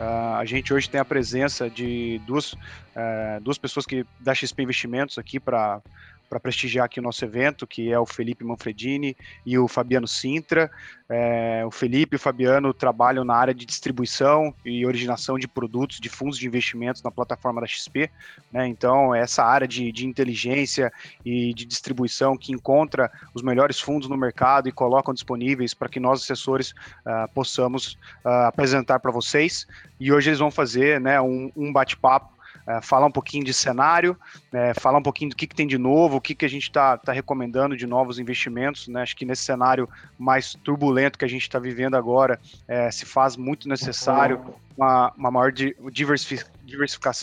Uh, a gente hoje tem a presença de duas, uh, duas pessoas que da XP Investimentos aqui para para prestigiar aqui o nosso evento, que é o Felipe Manfredini e o Fabiano Sintra. É, o Felipe e o Fabiano trabalham na área de distribuição e originação de produtos de fundos de investimentos na plataforma da XP. Né? Então, essa área de, de inteligência e de distribuição que encontra os melhores fundos no mercado e colocam disponíveis para que nós, assessores, uh, possamos uh, apresentar para vocês. E hoje eles vão fazer né, um, um bate-papo é, falar um pouquinho de cenário, é, falar um pouquinho do que, que, tem de novo, o que, que a gente está tá recomendando de novos investimentos. Né? Acho que nesse cenário mais turbulento que a gente está vivendo agora, é, se faz muito necessário uma, uma maior diversificação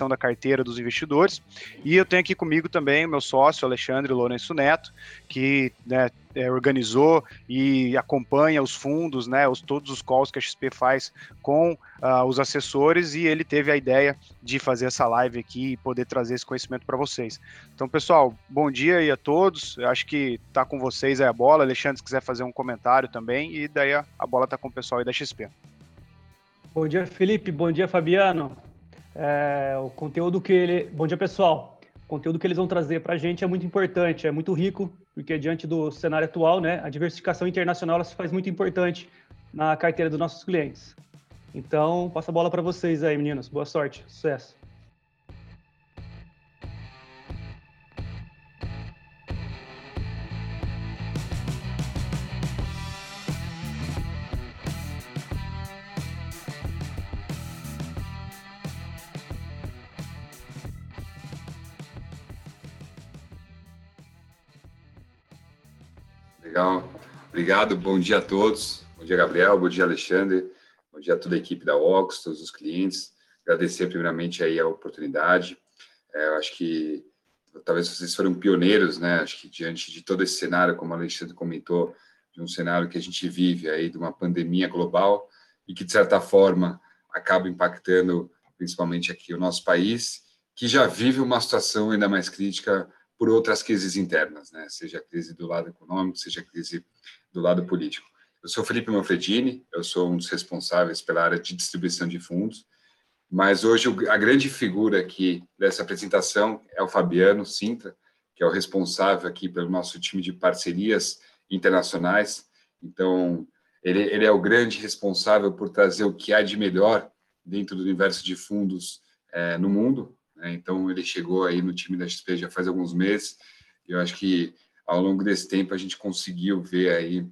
da carteira dos investidores. E eu tenho aqui comigo também o meu sócio, Alexandre Lourenço Neto, que né, é, organizou e acompanha os fundos, né, os, todos os calls que a XP faz com uh, os assessores, e ele teve a ideia de fazer essa live aqui e poder trazer esse conhecimento para vocês. Então, pessoal, bom dia aí a todos. Eu acho que está com vocês aí a bola. Alexandre, se quiser fazer um comentário também, e daí a, a bola está com o pessoal aí da XP. Bom dia, Felipe. Bom dia, Fabiano. É, o conteúdo que ele. Bom dia, pessoal. O conteúdo que eles vão trazer para a gente é muito importante, é muito rico, porque diante do cenário atual, né, a diversificação internacional se faz muito importante na carteira dos nossos clientes. Então, passa a bola para vocês aí, meninos. Boa sorte, sucesso. Legal. Obrigado. Bom dia a todos. Bom dia, Gabriel. Bom dia, Alexandre. Bom dia a toda a equipe da Ox, todos os clientes. Agradecer primeiramente aí a oportunidade. É, eu acho que talvez vocês foram pioneiros, né? Acho que diante de todo esse cenário, como a Alexandre comentou, de um cenário que a gente vive aí de uma pandemia global e que de certa forma acaba impactando principalmente aqui o nosso país, que já vive uma situação ainda mais crítica por outras crises internas, né? seja a crise do lado econômico, seja a crise do lado político. Eu sou Felipe Manfredini, eu sou um dos responsáveis pela área de distribuição de fundos, mas hoje a grande figura aqui dessa apresentação é o Fabiano Sintra, que é o responsável aqui pelo nosso time de parcerias internacionais. Então, ele, ele é o grande responsável por trazer o que há de melhor dentro do universo de fundos é, no mundo, né? Então, ele chegou aí no time da XP já faz alguns meses, e eu acho que ao longo desse tempo a gente conseguiu ver aí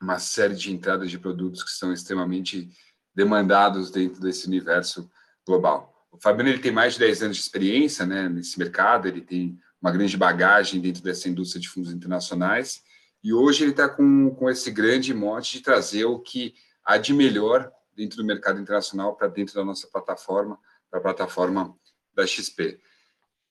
uma série de entradas de produtos que são extremamente demandados dentro desse universo global. O Fabiano ele tem mais de 10 anos de experiência né, nesse mercado, ele tem uma grande bagagem dentro dessa indústria de fundos internacionais, e hoje ele está com, com esse grande mote de trazer o que há de melhor dentro do mercado internacional para dentro da nossa plataforma, para a plataforma da XP.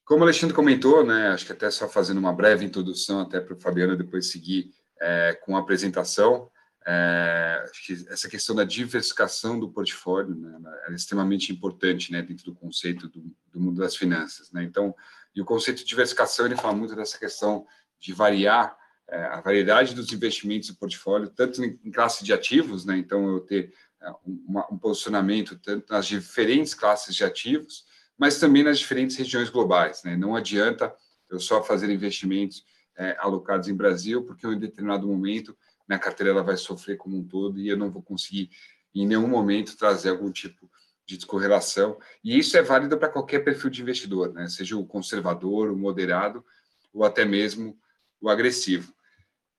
Como o Alexandre comentou, né, acho que até só fazendo uma breve introdução até para o Fabiano depois seguir é, com a apresentação, é, acho que essa questão da diversificação do portfólio né, é extremamente importante né, dentro do conceito do, do, mundo das finanças. Né? Então, e o conceito de diversificação ele fala muito dessa questão de variar é, a variedade dos investimentos do portfólio, tanto em, em classe de ativos, né? então eu ter é, uma, um posicionamento tanto nas diferentes classes de ativos, mas também nas diferentes regiões globais. Né? Não adianta eu só fazer investimentos é, alocados em Brasil, porque em determinado momento minha carteira ela vai sofrer como um todo e eu não vou conseguir em nenhum momento trazer algum tipo de descorrelação. E isso é válido para qualquer perfil de investidor, né? seja o conservador, o moderado ou até mesmo o agressivo.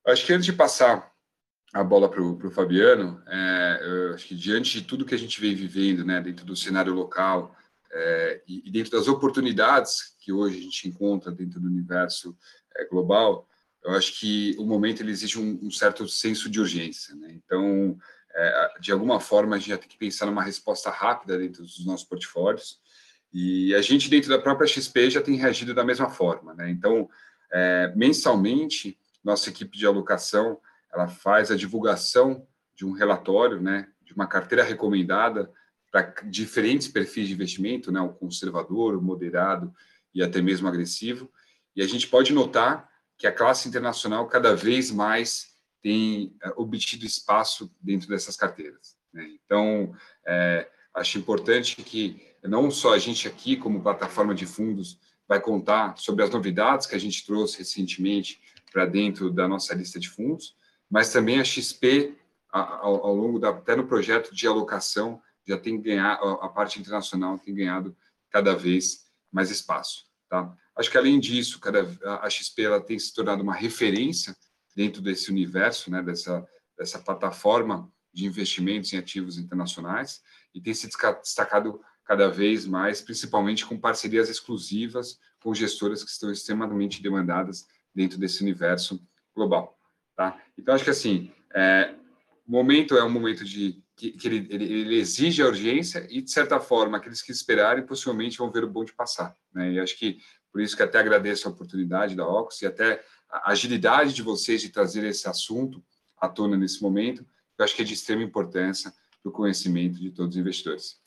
Acho que antes de passar a bola para o Fabiano, é, acho que diante de tudo que a gente vem vivendo né, dentro do cenário local, é, e, dentro das oportunidades que hoje a gente encontra dentro do universo é, global, eu acho que o momento ele exige um, um certo senso de urgência. Né? Então, é, de alguma forma, a gente já tem que pensar numa resposta rápida dentro dos nossos portfólios. E a gente, dentro da própria XP, já tem reagido da mesma forma. Né? Então, é, mensalmente, nossa equipe de alocação ela faz a divulgação de um relatório, né, de uma carteira recomendada para diferentes perfis de investimento, né, o conservador, o moderado e até mesmo agressivo. E a gente pode notar que a classe internacional cada vez mais tem é, obtido espaço dentro dessas carteiras. Né? Então, é, Acho importante que não só a gente aqui, como plataforma de fundos, vai contar sobre as novidades que a gente trouxe recentemente para dentro da nossa lista de fundos, mas também a XP, ao, ao longo da, até no projeto de alocação, já tem ganhado, a parte internacional tem ganhado cada vez mais espaço. Tá? Acho que, além disso, cada, a XP ela tem se tornado uma referência dentro desse universo, né, dessa, dessa plataforma de investimentos em ativos internacionais, e tem se destacado cada vez mais, principalmente com parcerias exclusivas com gestoras que estão extremamente demandadas dentro desse universo global. Tá? Então, acho que assim, é, o momento é um momento de que, que ele, ele, ele, exige a urgência e, de certa forma, aqueles que esperarem possivelmente vão ver o bonde passar. Né? E acho que por isso que até agradeço a oportunidade da Ox e até a agilidade de vocês de trazer esse assunto à tona nesse momento, eu acho que é de extrema importância para o conhecimento de todos os investidores.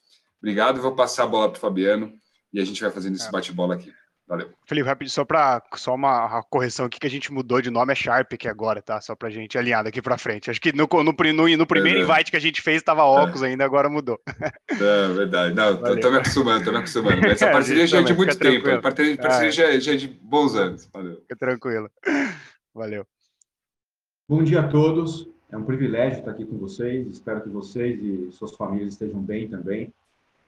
Obrigado, vou passar a bola para o Fabiano e a gente vai fazendo esse é. bate-bola aqui. Valeu. Felipe, rápido, só para só uma correção aqui que a gente mudou de nome é Sharp aqui agora, tá? Só para gente alinhar daqui para frente. Acho que no, no, no, no primeiro é, invite que a gente fez estava óculos é. ainda, agora mudou. É verdade. Não, Valeu. tô me acostumando, tô me acostumando. Mas essa parceria já é de muito tempo. Tranquilo. A parceria, parceria já, é, já é de bons anos. Valeu. Fica tranquilo. Valeu. Bom dia a todos. É um privilégio estar aqui com vocês. Espero que vocês e suas famílias estejam bem também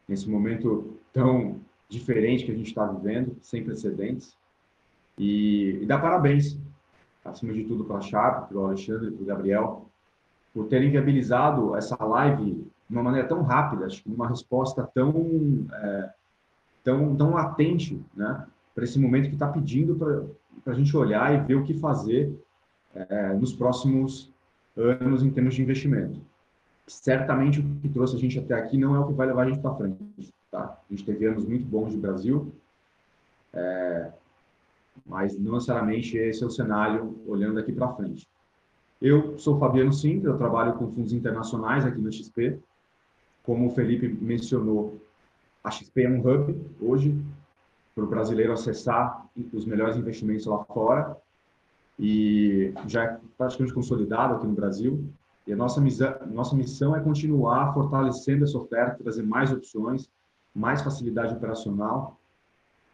nesse momento tão diferente que a gente está vivendo, sem precedentes. E, e dar parabéns, acima de tudo, para a Sharp, para o Alexandre, para o Gabriel, por terem viabilizado essa live de uma maneira tão rápida, acho que uma resposta tão, é, tão, tão latente, né, para esse momento que está pedindo para a gente olhar e ver o que fazer é, nos próximos anos em termos de investimento. Certamente o que trouxe a gente até aqui não é o que vai levar a gente para frente. Tá? A gente teve anos muito bons de Brasil, é, mas não necessariamente esse é o cenário olhando daqui para frente. Eu sou Fabiano Sintra, eu trabalho com fundos internacionais aqui na XP. Como o Felipe mencionou, a XP é um hub hoje para o brasileiro acessar os melhores investimentos lá fora e já é praticamente consolidado aqui no Brasil. E a nossa missão, nossa missão é continuar fortalecendo essa oferta, trazer mais opções, mais facilidade operacional.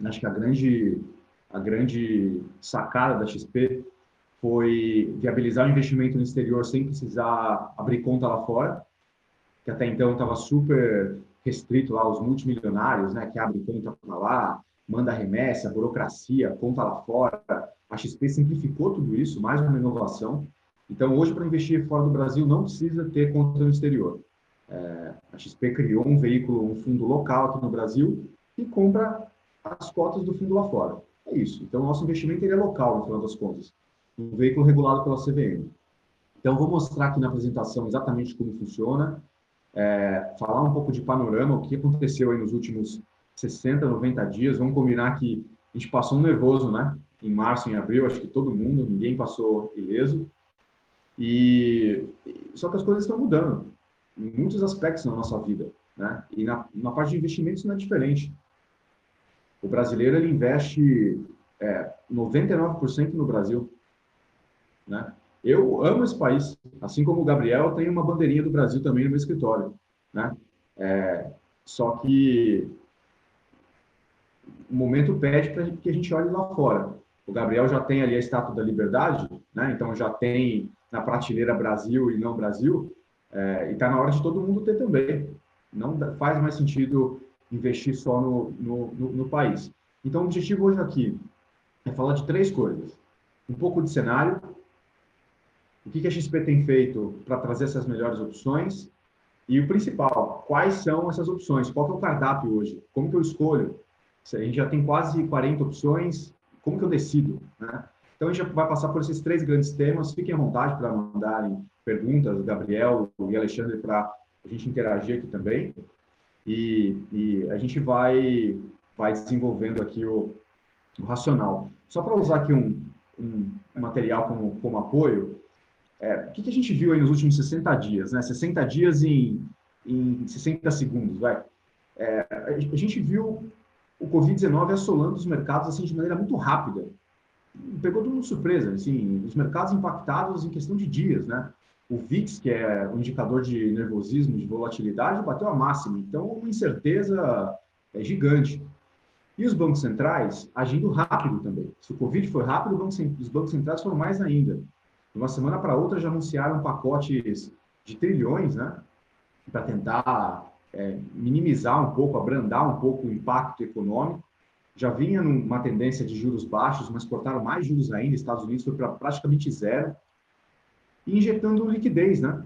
Acho que a grande, a grande sacada da XP foi viabilizar o investimento no exterior sem precisar abrir conta lá fora, que até então estava super restrito lá aos multimilionários, né, que abre conta para lá, manda remessa, burocracia, conta lá fora. A XP simplificou tudo isso, mais uma inovação. Então, hoje, para investir fora do Brasil, não precisa ter conta no exterior. É, a XP criou um veículo, um fundo local aqui no Brasil e compra as cotas do fundo lá fora. É isso. Então, o nosso investimento é local, no final das contas. Um veículo regulado pela CVM. Então, vou mostrar aqui na apresentação exatamente como funciona, é, falar um pouco de panorama, o que aconteceu aí nos últimos 60, 90 dias. Vamos combinar que a gente passou um nervoso, né? Em março, em abril, acho que todo mundo, ninguém passou ileso. E só que as coisas estão mudando em muitos aspectos na nossa vida, né? E na, na parte de investimentos não é diferente. O brasileiro ele investe é, 99% no Brasil, né? Eu amo esse país, assim como o Gabriel, tenho uma bandeirinha do Brasil também no meu escritório, né? É, só que o momento pede para que a gente olhe lá fora. O Gabriel já tem ali a estátua da liberdade, né? Então já tem na prateleira Brasil e não Brasil. É, e está na hora de todo mundo ter também. Não faz mais sentido investir só no, no, no, no país. Então, o objetivo hoje aqui é falar de três coisas. Um pouco de cenário, o que, a XP tem feito para trazer essas melhores opções e o principal, quais são essas opções? Qual é o cardápio hoje? Como que eu escolho? A gente já tem quase 40 opções, como que eu decido? Né? Então, a gente vai passar por esses três grandes temas. Fiquem à vontade para mandarem perguntas, Gabriel e Alexandre, para a gente interagir aqui também. E, e, a gente vai, vai desenvolvendo aqui o, o racional. Só para usar aqui um, um, material como, como apoio, é, o que, que, a gente viu aí nos últimos 60 dias? Né? 60 dias em, em 60 segundos, vai. É, a gente viu o Covid-19 assolando os mercados assim, de maneira muito rápida. Pegou todo mundo surpresa, assim, os mercados impactados em questão de dias, né? o VIX, que é o indicador de nervosismo, de volatilidade, bateu a máxima. Então, uma incerteza é gigante. E os bancos centrais agindo rápido também. Se o Covid foi rápido, os bancos centrais foram mais ainda. De uma semana para outra já anunciaram pacotes de trilhões, né? Para tentar é, minimizar um pouco, abrandar um pouco o impacto econômico. Já vinha numa tendência de juros baixos, mas cortaram mais juros ainda. Estados Unidos foi para praticamente zero. Injetando liquidez, né?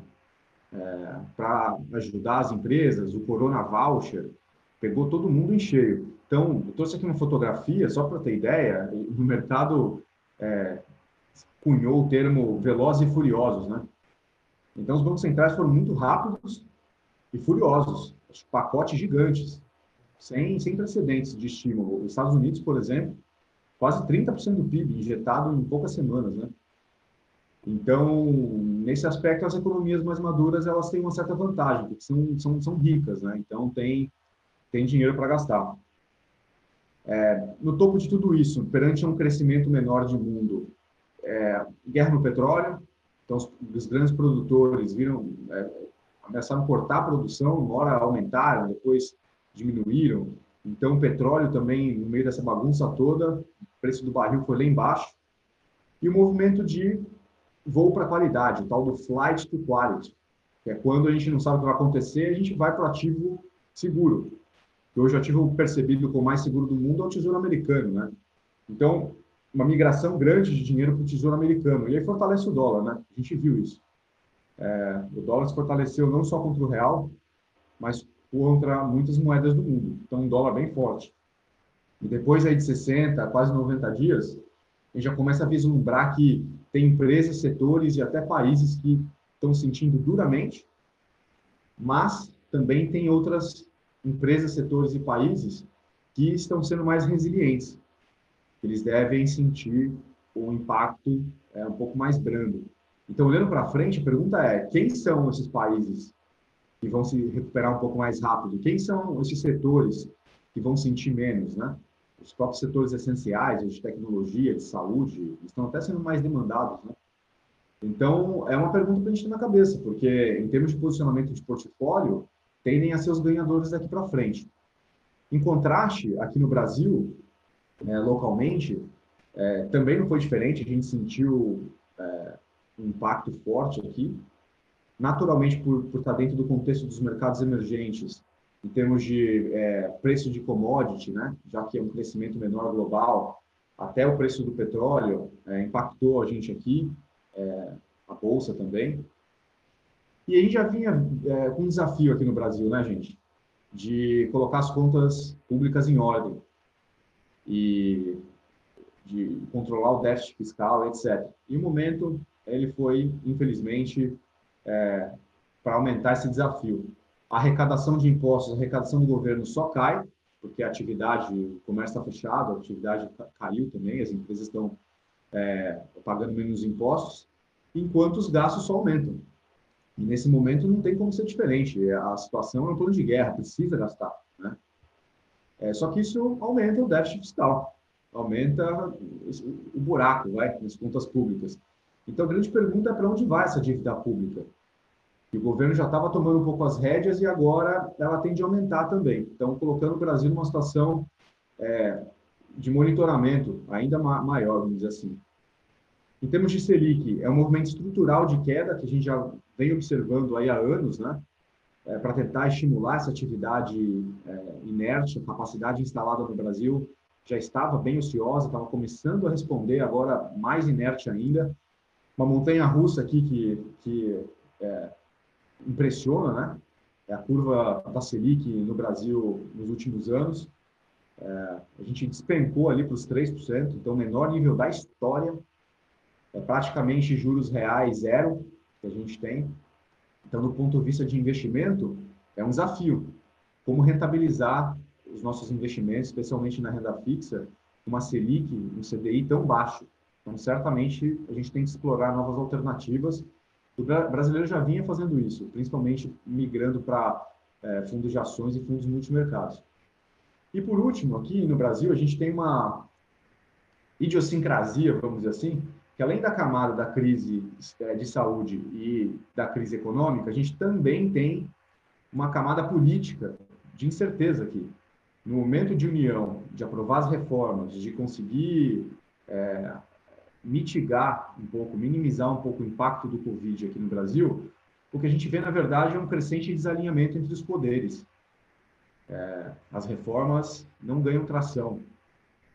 É, para ajudar as empresas, o Corona Voucher pegou todo mundo em cheio. Então, eu trouxe aqui uma fotografia, só para ter ideia, no mercado é, cunhou o termo velozes e furiosos, né? Então, os bancos centrais foram muito rápidos e furiosos, pacotes gigantes, sem, sem precedentes de estímulo. Os Estados Unidos, por exemplo, quase 30% do PIB injetado em poucas semanas, né? Então, nesse aspecto, as economias mais maduras elas têm uma certa vantagem, porque são, são, são ricas, né? Então, tem, tem dinheiro para gastar. É, no topo de tudo isso, perante um crescimento menor de mundo, é, guerra no petróleo, então os, os grandes produtores viram, é, começaram a cortar a produção, uma hora aumentaram, depois diminuíram. Então o petróleo também, no meio dessa bagunça toda, o preço do barril foi lá embaixo. E o movimento de voo para qualidade, o tal do flight to quality, que é quando a gente não sabe o que vai acontecer, a gente vai para o ativo seguro que hoje o ativo percebido como mais seguro do mundo é o Tesouro Americano, né? Então, uma migração grande de dinheiro para o Tesouro Americano. E aí fortalece o dólar, né? A gente viu isso. É, o dólar se fortaleceu não só contra o real, mas contra muitas moedas do mundo. Então, um dólar bem forte. E depois aí de 60, quase 90 dias, a gente já começa a vislumbrar que tem empresas, setores e até países que estão sentindo duramente, mas também tem outras empresas, setores e países que estão sendo mais resilientes. Eles devem sentir o impacto é, um pouco mais brando. Então, olhando para frente, a pergunta é: quem são esses países que vão se recuperar um pouco mais rápido? Quem são esses setores que vão sentir menos, né? Os próprios setores essenciais, de tecnologia, de saúde, estão até sendo mais demandados, né? Então, é uma pergunta para a gente ter na cabeça, porque em termos de posicionamento de portfólio, tendem a ser os ganhadores daqui para frente. Em contraste, aqui no Brasil, é, localmente, é, também não foi diferente, a gente sentiu é, um impacto forte aqui, naturalmente por, por estar dentro do contexto dos mercados emergentes, em termos de é, preço de commodity, né, já que é um crescimento menor global, até o preço do petróleo é, impactou a gente aqui, é, a bolsa também, e a gente já vinha é, com um desafio aqui no Brasil, né, gente? De colocar as contas públicas em ordem e de controlar o déficit fiscal, etc. E o momento, ele foi, infelizmente, é, para aumentar esse desafio. A arrecadação de impostos, a arrecadação do governo só cai, porque a atividade, o comércio está fechado, a atividade caiu também, as empresas estão é, pagando menos impostos, enquanto os gastos só aumentam. E nesse momento não tem como ser diferente. A situação é um plano de guerra, precisa gastar. Né? É, só que isso aumenta o déficit fiscal, aumenta o buraco vai, nas contas públicas. Então a grande pergunta é para onde vai essa dívida pública? E o governo já estava tomando um pouco as rédeas e agora ela tende a aumentar também. Então, colocando o Brasil numa situação é, de monitoramento ainda maior, vamos dizer assim. Em termos de Selic, é um movimento estrutural de queda que a gente já vem observando aí há anos, né? É, para tentar estimular essa atividade é, inerte, a capacidade instalada no Brasil já estava bem ociosa, estava começando a responder, agora mais inerte ainda. Uma montanha russa aqui que, que é, impressiona, né? É a curva da Selic no Brasil nos últimos anos. É, a gente despencou ali para os 3%, então, menor nível da história é praticamente juros reais zero que a gente tem. Então, do ponto de vista de investimento, é um desafio. Como rentabilizar os nossos investimentos, especialmente na renda fixa, uma Selic, um CDI tão baixo. Então, certamente, a gente tem que explorar novas alternativas. O brasileiro já vinha fazendo isso, principalmente migrando para é, fundos de ações e fundos multimercados. E, por último, aqui no Brasil, a gente tem uma idiosincrasia, vamos dizer assim, que além da camada da crise é, de saúde e da crise econômica, a gente também tem uma camada política de incerteza aqui. No momento de união, de aprovar as reformas, de conseguir é, mitigar um pouco, minimizar um pouco o impacto do Covid aqui no Brasil, o que a gente vê, na verdade, é um crescente desalinhamento entre os poderes. É, as reformas não ganham tração.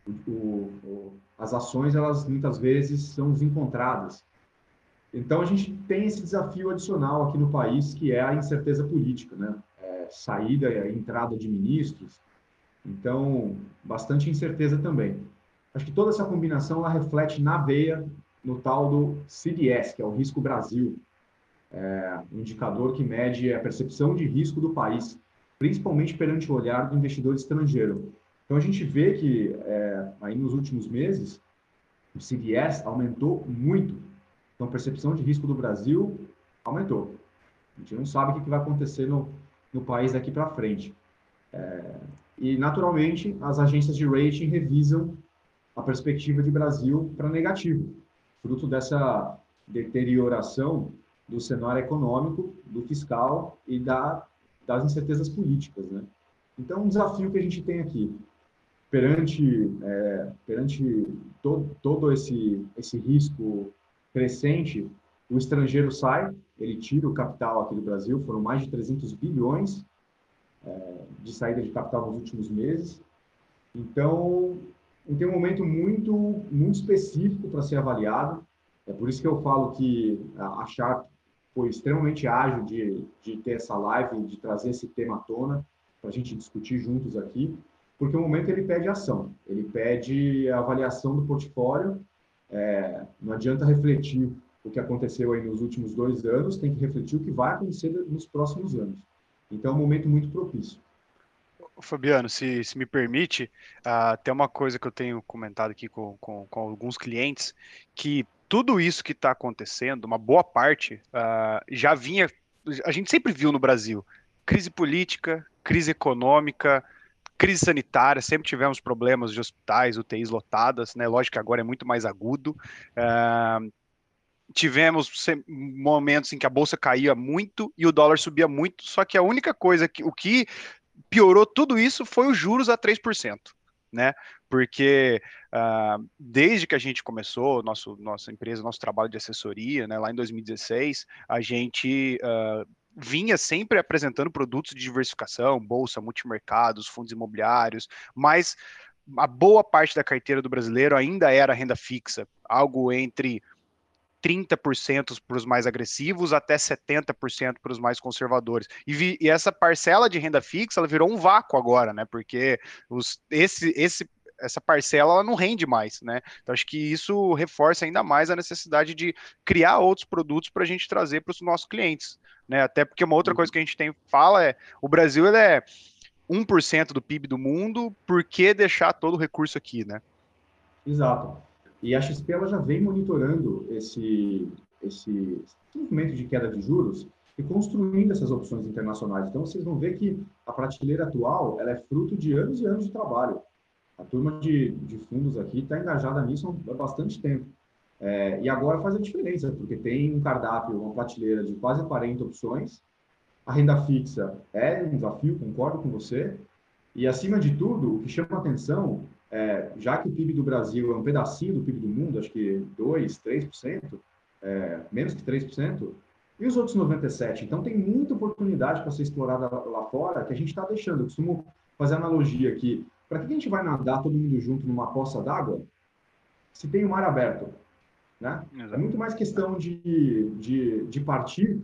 O, o, as ações, elas muitas vezes são desencontradas. Então, a gente tem esse desafio adicional aqui no país, que é a incerteza política, né? É, saída e entrada de ministros. Então, bastante incerteza também. Acho que toda essa combinação ela reflete na veia no tal do CDS, que é o Risco Brasil, é, um indicador que mede a percepção de risco do país, principalmente perante o olhar do investidor estrangeiro. Então a gente vê que é, aí nos últimos meses o CDS aumentou muito. Então a percepção de risco do Brasil aumentou. A gente não sabe o que vai acontecer no, no país daqui para frente. É, e naturalmente as agências de rating revisam a perspectiva de Brasil para negativo, fruto dessa deterioração do cenário econômico, do fiscal e da, das incertezas políticas, né? Então, um desafio que a gente tem aqui, perante, é, perante todo, todo esse, esse risco crescente, o estrangeiro sai, ele tira o capital aqui do Brasil, foram mais de 300 bilhões é, de saída de capital nos últimos meses. Então, tem um momento muito, muito específico para ser avaliado. É por isso que eu falo que a Sharp foi extremamente ágil de, de ter essa live, de trazer esse tema à tona, para a gente discutir juntos aqui, porque o momento ele pede ação, ele pede avaliação do portfólio, é, não adianta refletir o que aconteceu aí nos últimos dois anos, tem que refletir o que vai acontecer nos próximos anos. Então, é um momento muito propício. Fabiano, se, se me permite, uh, tem uma coisa que eu tenho comentado aqui com, com, com alguns clientes, que tudo isso que está acontecendo, uma boa parte, uh, já vinha. A gente sempre viu no Brasil crise política, crise econômica, crise sanitária, sempre tivemos problemas de hospitais, UTIs lotadas, né? Lógico que agora é muito mais agudo. Uh, tivemos momentos em que a bolsa caía muito e o dólar subia muito, só que a única coisa que o que piorou tudo isso foi os juros a 3% né? Porque uh, desde que a gente começou, nosso, nossa empresa, nosso trabalho de assessoria, né, lá em 2016, a gente uh, vinha sempre apresentando produtos de diversificação, bolsa, multimercados, fundos imobiliários, mas a boa parte da carteira do brasileiro ainda era renda fixa, algo entre 30% para os mais agressivos até 70% para os mais conservadores. E, vi, e, essa parcela de renda fixa ela virou um vácuo agora, né? Porque os, esse, esse, essa parcela ela não rende mais, né? Então acho que isso reforça ainda mais a necessidade de criar outros produtos para a gente trazer para os nossos clientes, né? Até porque uma outra coisa que a gente tem fala é o Brasil ele é 1% do PIB do mundo, por que deixar todo o recurso aqui, né? Exato. E a XP ela já vem monitorando esse, esse movimento de queda de juros e construindo essas opções internacionais. Então, vocês vão ver que a prateleira atual ela é fruto de anos e anos de trabalho. A turma de, de fundos aqui está engajada nisso há bastante tempo. É, e agora faz a diferença, porque tem um cardápio, uma prateleira de quase 40 opções. A renda fixa é um desafio, concordo com você. E, acima de tudo, o que chama atenção é, já que o PIB do Brasil é um pedacinho do PIB do mundo, acho que 2%, 3%, é, menos que 3%, e os outros 97%? Então, tem muita oportunidade para ser explorada lá fora que a gente está deixando. Eu costumo fazer analogia aqui. Para que a gente vai nadar todo mundo junto numa poça d'água se tem o um mar aberto? Né? É muito mais questão de, de, de partir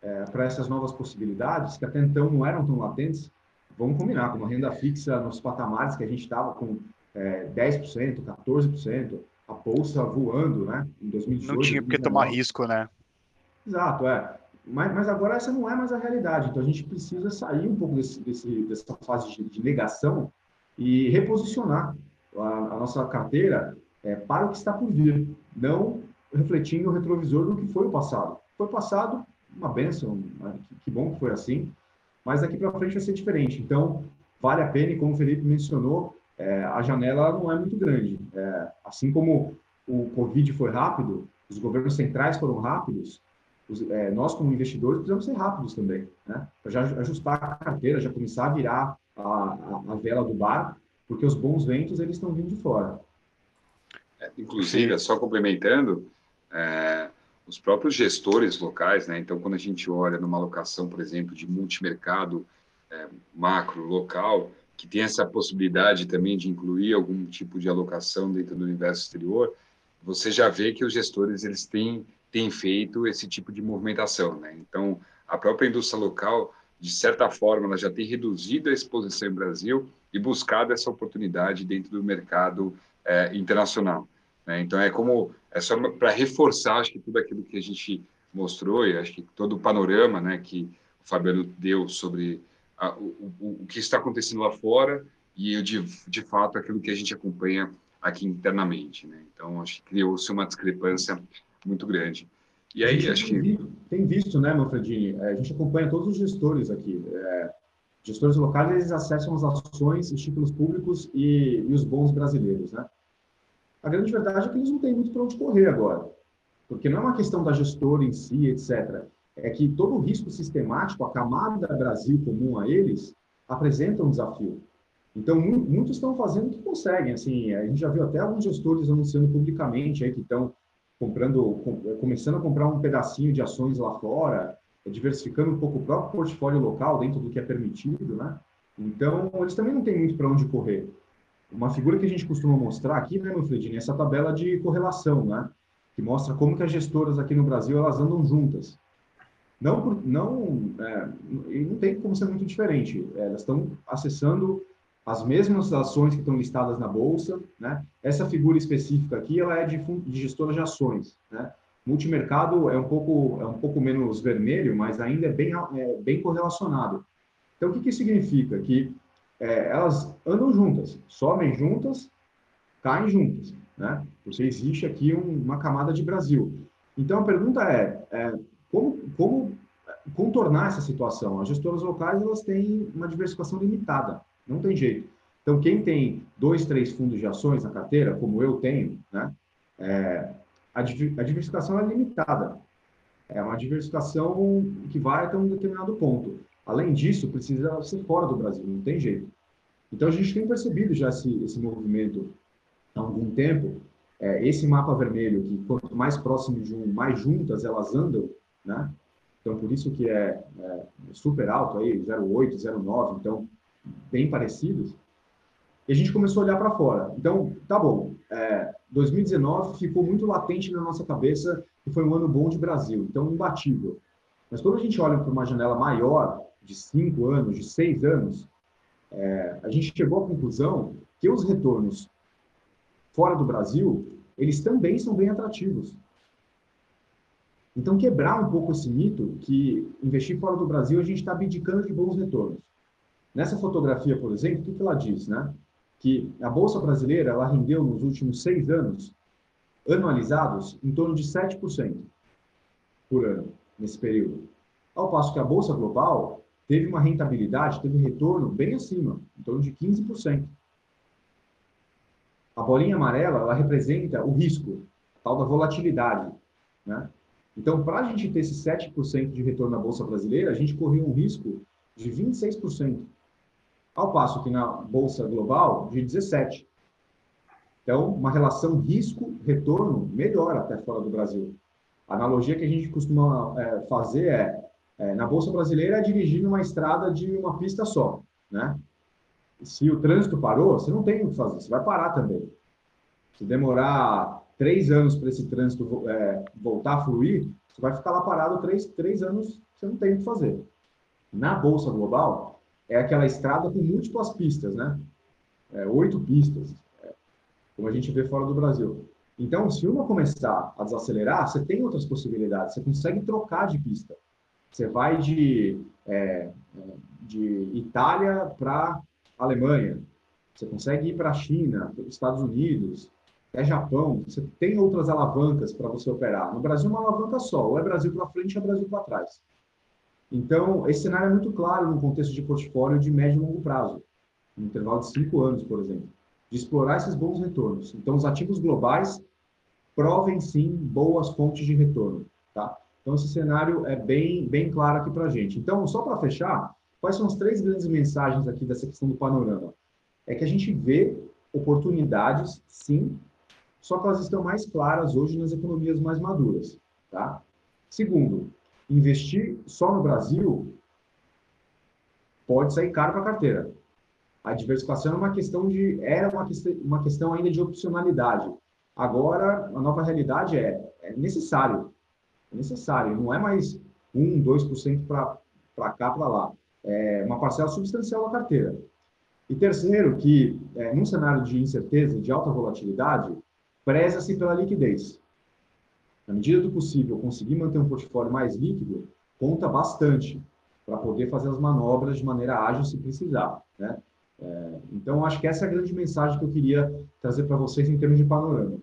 é, para essas novas possibilidades, que até então não eram tão latentes. Vamos combinar, com uma renda fixa nos patamares que a gente estava com é, 10%, 14%, a bolsa voando, né? Em 2018. Não tinha porque tomar risco, né? Exato, é. Mas, mas agora essa não é mais a realidade. Então a gente precisa sair um pouco desse, desse dessa fase de, de, negação e reposicionar a, a nossa carteira é, para o que está por vir, não refletindo o retrovisor do que foi o passado. Foi o passado, uma benção, né? que, que bom que foi assim, mas daqui para frente vai ser diferente. Então, vale a pena, e como o Felipe mencionou, é, a janela não é muito grande. É, assim como o Covid foi rápido, os governos centrais foram rápidos, os, é, nós, como investidores, precisamos ser rápidos também, né? Para já ajustar a carteira, já começar a virar a, a, a vela do bar, porque os bons ventos, eles estão vindo de fora. É, inclusive, só complementando, é, os próprios gestores locais, né? Então, quando a gente olha numa alocação, por exemplo, de multimercado é, macro, local, que tem essa possibilidade também de incluir algum tipo de alocação dentro do universo exterior, você já vê que os gestores eles têm, têm feito esse tipo de movimentação. Né? Então, a própria indústria local, de certa forma, ela já tem reduzido a exposição em Brasil e buscado essa oportunidade dentro do mercado é, internacional. Né? Então, é como é só para reforçar, acho que tudo aquilo que a gente mostrou e acho que todo o panorama né, que o Fabiano deu sobre a, o, o, que está acontecendo lá fora e, de, de fato, aquilo que a gente acompanha aqui internamente. Né? Então, acho que criou-se uma discrepância muito grande. E aí, acho tem que. Visto, tem visto, né, Manfredini? É, a gente acompanha todos os gestores aqui. É, gestores locais, eles acessam as ações, os títulos públicos e, e os bons brasileiros, né? A grande verdade é que eles não têm muito para onde correr agora. Porque não é uma questão da gestora em si, etc. É que todo o risco sistemático, a camada Brasil comum a eles, apresenta um desafio. Então, muitos estão fazendo o que conseguem. Assim, a gente já viu até alguns gestores anunciando publicamente aí que estão comprando, começando a comprar um pedacinho de ações lá fora, diversificando um pouco o próprio portfólio local dentro do que é permitido, né? Então, eles também não têm muito para onde correr. Uma figura que a gente costuma mostrar aqui, né, Manfredini, é essa tabela de correlação, né? Que mostra como que as gestoras aqui no Brasil, elas andam juntas. Não, não, é, não tem como ser muito diferente. Elas estão acessando as mesmas ações que estão listadas na bolsa, né? Essa figura específica aqui, ela é de, de gestora de ações, né? Multimercado é um pouco é um pouco menos vermelho, mas ainda é bem é, bem correlacionado. Então, o que que significa? Que é, elas andam juntas, sobem juntas, caem juntas, né? Porque existe aqui um, uma camada de Brasil. Então, a pergunta é, é como, como contornar essa situação? As gestoras locais elas têm uma diversificação limitada. Não tem jeito. Então, quem tem dois, três fundos de ações na carteira, como eu tenho, né, é, a, diversificação é limitada. É uma diversificação que vai até um determinado ponto. Além disso, precisa ser fora do Brasil, não tem jeito. Então, a gente tem percebido já esse, esse movimento há algum tempo. É, esse mapa vermelho, que quanto mais próximo de um, mais juntas elas andam, né? Então, por isso que é, é super alto aí, 0,8, 0,9. Então, bem parecidos, e a gente começou a olhar para fora. Então, tá bom, é, 2019 ficou muito latente na nossa cabeça que foi um ano bom de Brasil, então imbatível. Mas quando a gente olha para uma janela maior, de cinco anos, de seis anos, é, a gente chegou à conclusão que os retornos fora do Brasil, eles também são bem atrativos. Então, quebrar um pouco esse mito que investir fora do Brasil, a gente está abdicando de bons retornos. Nessa fotografia, por exemplo, o que, que ela diz, né? Que a Bolsa Brasileira, ela rendeu nos últimos seis anos, anualizados, em torno de 7% por ano, nesse período. Ao passo que a Bolsa Global teve uma rentabilidade, teve retorno bem acima, em torno de 15%. A bolinha amarela, ela representa o risco, a tal da volatilidade, né? Então, para a gente ter esse 7% de retorno na Bolsa Brasileira, a gente correu um risco de 26% ao passo que na Bolsa Global, de 17%. Então, uma relação risco-retorno melhor até fora do Brasil. A analogia que a gente costuma é, fazer é, é, na Bolsa Brasileira, é dirigir numa estrada de uma pista só, né? Se o trânsito parou, você não tem o que fazer, você vai parar também. Se demorar três anos para esse trânsito é, voltar a fluir, você vai ficar lá parado três, três anos, você não tem o que fazer. Na Bolsa Global, é aquela estrada com múltiplas pistas, né? É, oito pistas, é, como a gente vê fora do Brasil. Então, se uma começar a desacelerar, você tem outras possibilidades. Você consegue trocar de pista. Você vai de, é, de Itália para Alemanha. Você consegue ir para a China, para os Estados Unidos, é Japão. Você tem outras alavancas para você operar. No Brasil, uma alavanca só. Ou é Brasil para frente ou é Brasil para trás. Então, esse cenário é muito claro no contexto de portfólio de médio e longo prazo, no intervalo de cinco anos, por exemplo, de explorar esses bons retornos. Então, os ativos globais, provem sim boas fontes de retorno, tá? Então esse cenário é bem bem claro aqui para a gente. Então só para fechar, quais são as três grandes mensagens aqui dessa questão do panorama? É que a gente vê oportunidades, sim, só que elas estão mais claras hoje nas economias mais maduras, tá? Segundo, investir só no Brasil pode sair caro para a carteira. A diversificação é uma questão de era uma uma questão ainda de opcionalidade. Agora a nova realidade é, é necessário, é necessário. Não é mais 1, 2% para cá para lá. É uma parcela substancial da carteira. E terceiro, que é, num cenário de incerteza, de alta volatilidade, preza-se pela liquidez. Na medida do possível, conseguir manter um portfólio mais líquido conta bastante para poder fazer as manobras de maneira ágil se precisar. Né? É, então, acho que essa é a grande mensagem que eu queria trazer para vocês em termos de panorama.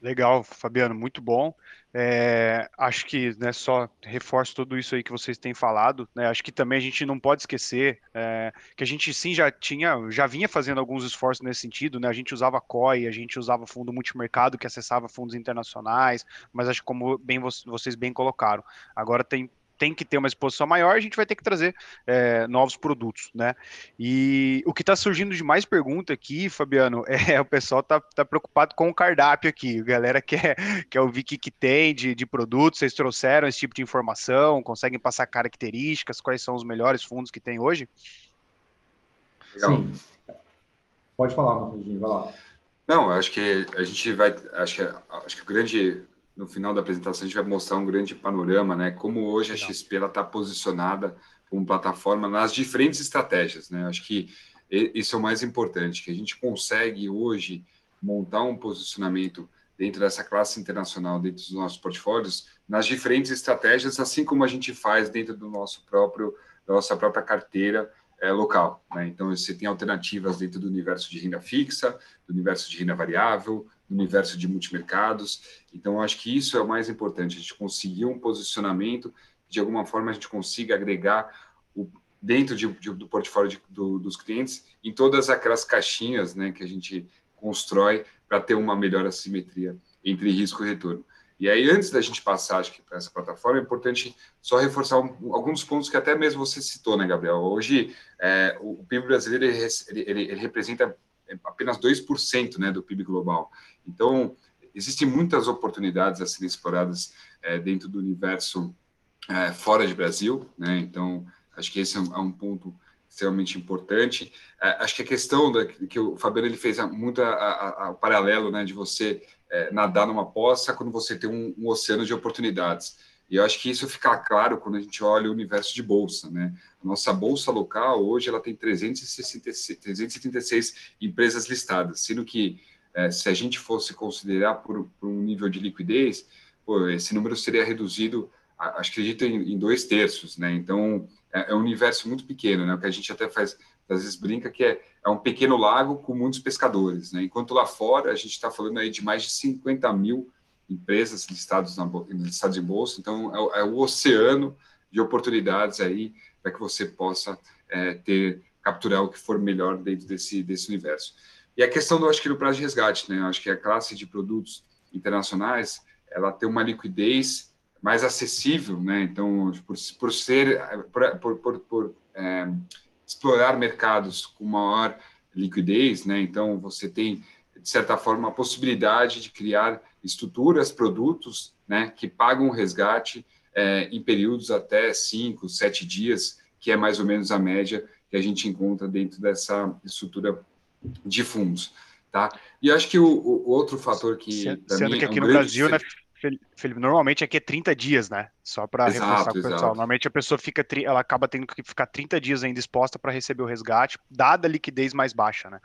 Legal, Fabiano, muito bom. É, acho que né, só reforço tudo isso aí que vocês têm falado. Né, acho que também a gente não pode esquecer é, que a gente sim já tinha, já vinha fazendo alguns esforços nesse sentido. Né, a gente usava COI, a gente usava fundo multimercado que acessava fundos internacionais, mas acho que como bem vocês bem colocaram, agora tem tem que ter uma exposição maior, a gente vai ter que trazer é, novos produtos, né? E o que está surgindo de mais pergunta aqui, Fabiano, é o pessoal tá, tá preocupado com o cardápio aqui. A galera quer, quer ouvir o que, que tem de, de produtos, vocês trouxeram esse tipo de informação, conseguem passar características, quais são os melhores fundos que tem hoje? Sim. Pode falar, Marquinhos, vai lá. Não, acho que a gente vai. Acho que, acho que o grande no final da apresentação a gente vai mostrar um grande panorama, né? Como hoje a XP está posicionada como plataforma nas diferentes estratégias, né? Acho que isso é o mais importante, que a gente consegue hoje montar um posicionamento dentro dessa classe internacional, dentro dos nossos portfólios, nas diferentes estratégias, assim como a gente faz dentro do nosso próprio, da nossa própria carteira é, local. Né? Então, você tem alternativas dentro do universo de renda fixa, do universo de renda variável, universo de multimercados. Então, acho que isso é o mais importante, a gente conseguir um posicionamento, de alguma forma a gente consiga agregar o, dentro de, de, do portfólio de, do, dos clientes em todas aquelas caixinhas né, que a gente constrói para ter uma melhor assimetria entre risco e retorno. E aí, antes da gente passar para essa plataforma, é importante só reforçar um, alguns pontos que até mesmo você citou, né, Gabriel? Hoje, é, o PIB brasileiro ele, ele, ele representa apenas 2% né, do PIB global. Então, existem muitas oportunidades a serem exploradas é, dentro do universo é, fora de Brasil, né? Então, acho que esse é um, é um ponto extremamente importante. É, acho que a questão da, que o Fabiano ele fez muito o paralelo, né, de você nadar numa poça quando você tem um, um oceano de oportunidades. E eu acho que isso fica claro quando a gente olha o universo de bolsa, né? A nossa bolsa local hoje ela tem 366, 336 empresas listadas, sendo que é, se a gente fosse considerar por, por, um nível de liquidez, pô, esse número seria reduzido, acho que acredito em, em dois terços, né? Então é, é, um universo muito pequeno, né? O que a gente até faz às vezes brinca que é, é um pequeno lago com muitos pescadores, né? Enquanto lá fora a gente está falando aí de mais de 50 mil empresas listadas, na, listadas em bolsa, então é, o, é o oceano de oportunidades aí para que você possa é, ter capturar o que for melhor dentro desse, desse universo. E a questão, do, acho que, do prazo de resgate, né? Acho que a classe de produtos internacionais, ela tem uma liquidez mais acessível, né? Então, por, por ser, por, por, por é, explorar mercados com maior liquidez, né? Então, você tem, de certa forma, a possibilidade de criar estruturas, produtos, né? Que pagam o resgate é, em períodos até cinco, sete dias, que é mais ou menos a média que a gente encontra dentro dessa estrutura de fundos, tá? E acho que o, o outro fator que sendo que aqui é um no Brasil, né, Felipe, normalmente aqui é 30 dias, né? Só para reforçar o pessoal. Normalmente a pessoa fica, ela acaba tendo que ficar 30 dias ainda exposta para receber o resgate, dada a liquidez mais baixa, né?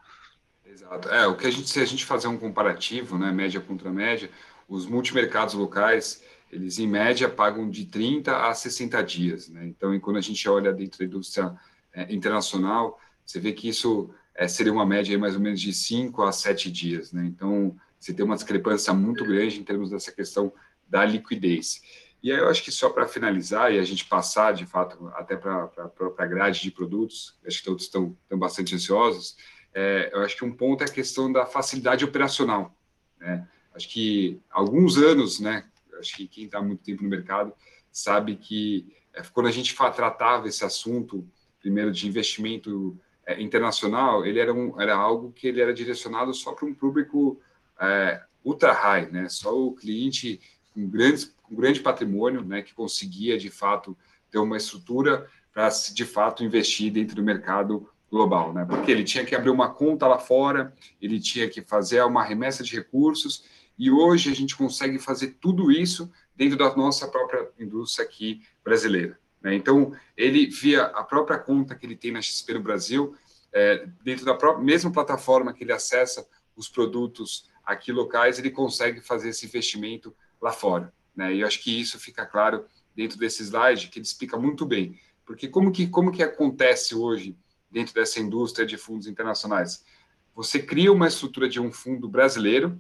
Exato. É, o que a gente, se a gente fazer um comparativo, né, média contra média, os multimercados locais, eles em média pagam de 30 a 60 dias, né? Então, quando a gente olha dentro da indústria é, internacional, você vê que isso é, seria uma média mais ou menos de 5 a 7 dias. Né? Então, você tem uma discrepância muito grande em termos dessa questão da liquidez. E aí eu acho que só para finalizar e a gente passar, de fato, até para a grade de produtos, acho que todos estão, estão bastante ansiosos, é, eu acho que um ponto é a questão da facilidade operacional. Né? Acho que alguns anos, né? Acho que quem está muito tempo no mercado sabe que é, quando a gente tratava esse assunto, primeiro de investimento é, internacional, ele era, um, era algo que ele era direcionado só para um público é, ultra high, né? Só o cliente com, grandes, com grande patrimônio, né? Que conseguia de fato ter uma estrutura para de fato investir dentro do mercado global, né? Porque ele tinha que abrir uma conta lá fora, ele tinha que fazer uma remessa de recursos e hoje a gente consegue fazer tudo isso dentro da nossa própria indústria aqui brasileira. Né? Então, ele, via a própria conta que ele tem na XP no Brasil, é, dentro da própria, mesma plataforma que ele acessa os produtos aqui locais, ele consegue fazer esse investimento lá fora. Né? E eu acho que isso fica claro dentro desse slide, que ele explica muito bem. Porque como que, como que acontece hoje dentro dessa indústria de fundos internacionais? Você cria uma estrutura de um fundo brasileiro,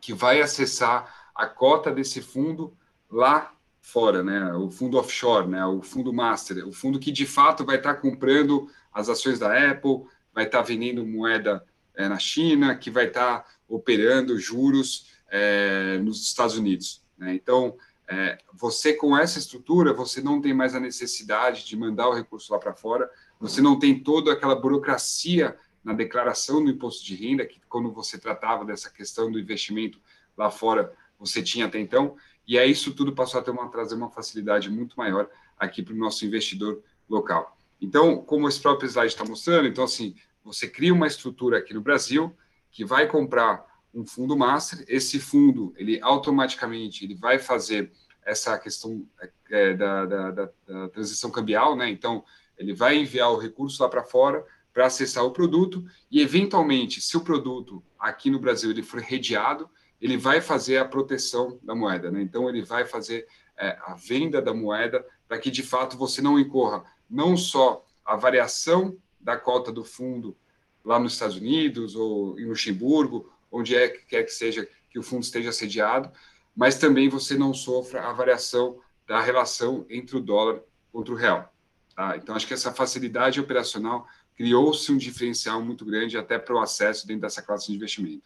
que vai acessar a cota desse fundo lá fora, né? O fundo offshore, né? O fundo master, o fundo que de fato vai estar comprando as ações da Apple, vai estar vendendo moeda é, na China, que vai estar operando juros é, nos Estados Unidos. Né? Então, é, você com essa estrutura, você não tem mais a necessidade de mandar o recurso lá para fora, você não tem toda aquela burocracia na declaração do imposto de renda, que quando você tratava dessa questão do investimento lá fora, você tinha até então, e aí isso tudo passou a ter uma, trazer uma facilidade muito maior aqui para o nosso investidor local. Então, como esse próprio slide está mostrando, então assim, você cria uma estrutura aqui no Brasil que vai comprar um fundo master, esse fundo, ele automaticamente ele vai fazer essa questão é, da, da, da, da transição cambial, né? Então, ele vai enviar o recurso lá para fora, para acessar o produto e, eventualmente, se o produto aqui no Brasil ele for redeado, ele vai fazer a proteção da moeda. Né? Então, ele vai fazer é, a venda da moeda para que, de fato, você não incorra não só a variação da cota do fundo lá nos Estados Unidos ou em Luxemburgo, onde é que quer que seja que o fundo esteja sediado, mas também você não sofra a variação da relação entre o dólar contra o real. Tá? Então, acho que essa facilidade operacional criou-se um diferencial muito grande até para o acesso dentro dessa classe de investimento.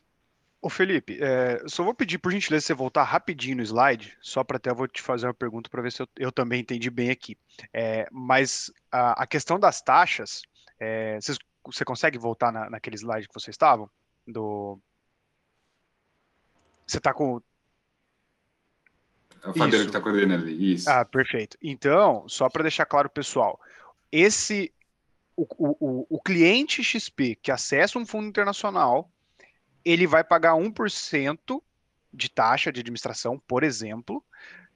Ô Felipe, é, só vou pedir por gentileza você voltar rapidinho no slide, só para até vou te fazer uma pergunta para ver se eu, eu, também entendi bem aqui. É, mas a, a, questão das taxas, é, vocês, você consegue voltar na, naquele slide que vocês estavam? Do... Você está com. É o Fabiano que está coordenando ali, isso. Ah, perfeito. Então, só para deixar claro, pessoal, esse o, o, o cliente XP que acessa um fundo internacional, ele vai pagar 1% de taxa de administração, por exemplo,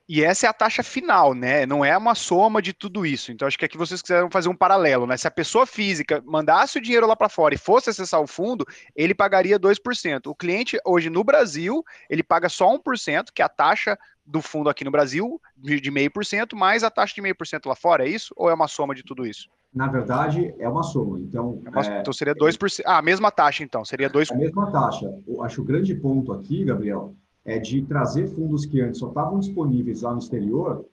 e essa é a taxa final, né? Não é uma soma de tudo isso. Então, acho que aqui vocês quiseram fazer um paralelo, né? Se a pessoa física mandasse o dinheiro lá para fora e fosse acessar o fundo, ele pagaria 2%. O cliente, hoje no Brasil, ele paga só 1%, que é a taxa do fundo aqui no Brasil, de 0,5%, mais a taxa de 0,5% lá fora, é isso? Ou é uma soma de tudo isso? Na verdade, é uma soma. Então, é uma, é, então seria 2%. Ah, a mesma taxa, então. Seria 2%. A mesma taxa. Eu acho que o grande ponto aqui, Gabriel, é de trazer fundos que antes só estavam disponíveis lá no exterior,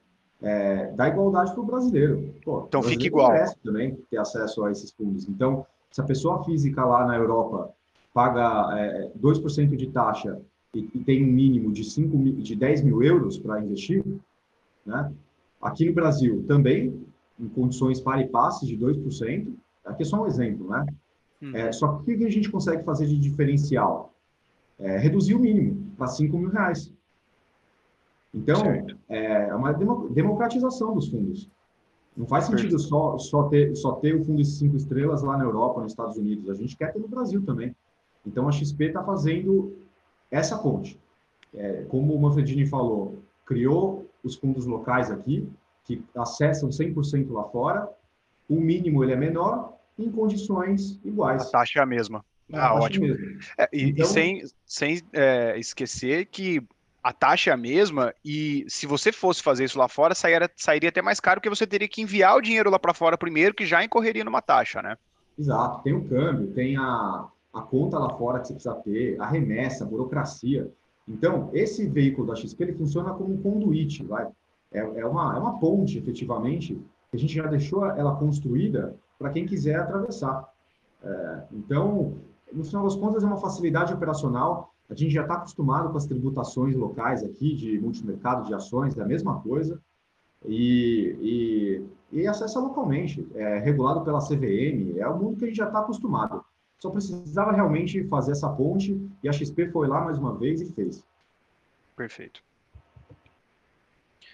é, dar igualdade para o brasileiro. Pô, então, fica igual. também ter acesso a esses fundos. Então, se a pessoa física lá na Europa paga é, 2% de taxa e, e, tem um mínimo de, 5, de 10 mil euros para investir, né? aqui no Brasil também em condições para e passes de 2%. Aqui é só um exemplo, né? Hum. É, só que o que a gente consegue fazer de diferencial? É, reduzir o mínimo para 5 mil reais. Então, é, é uma democratização dos fundos. Não faz sentido só, só, ter, só ter o fundo de cinco estrelas lá na Europa, nos Estados Unidos. A gente quer ter no Brasil também. Então, a XP está fazendo essa ponte. É, como o Manfredini falou, criou os fundos locais aqui, que acessam 100% lá fora, o mínimo ele é menor, em condições iguais. A taxa é a mesma. Ah, ótimo. É, e, então... e, sem, sem é, esquecer que a taxa é a mesma e se você fosse fazer isso lá fora, sairia, sairia até mais caro porque você teria que enviar o dinheiro lá para fora primeiro, que já incorreria numa taxa, né? Exato. Tem o câmbio, tem a, a conta lá fora que você precisa ter, a remessa, a burocracia. Então, esse veículo da XP ele funciona como um conduíte, vai é, é, uma, é uma ponte, efetivamente, que a gente já deixou ela construída para quem quiser atravessar. É, então, no final das contas, é uma facilidade operacional. A gente já está acostumado com as tributações locais aqui de multimercado de ações, é a mesma coisa, e, e, e acessa localmente, é regulado pela CVM, é o mundo que a gente já está acostumado. Só precisava realmente fazer essa ponte e a XP foi lá mais uma vez e fez. Perfeito.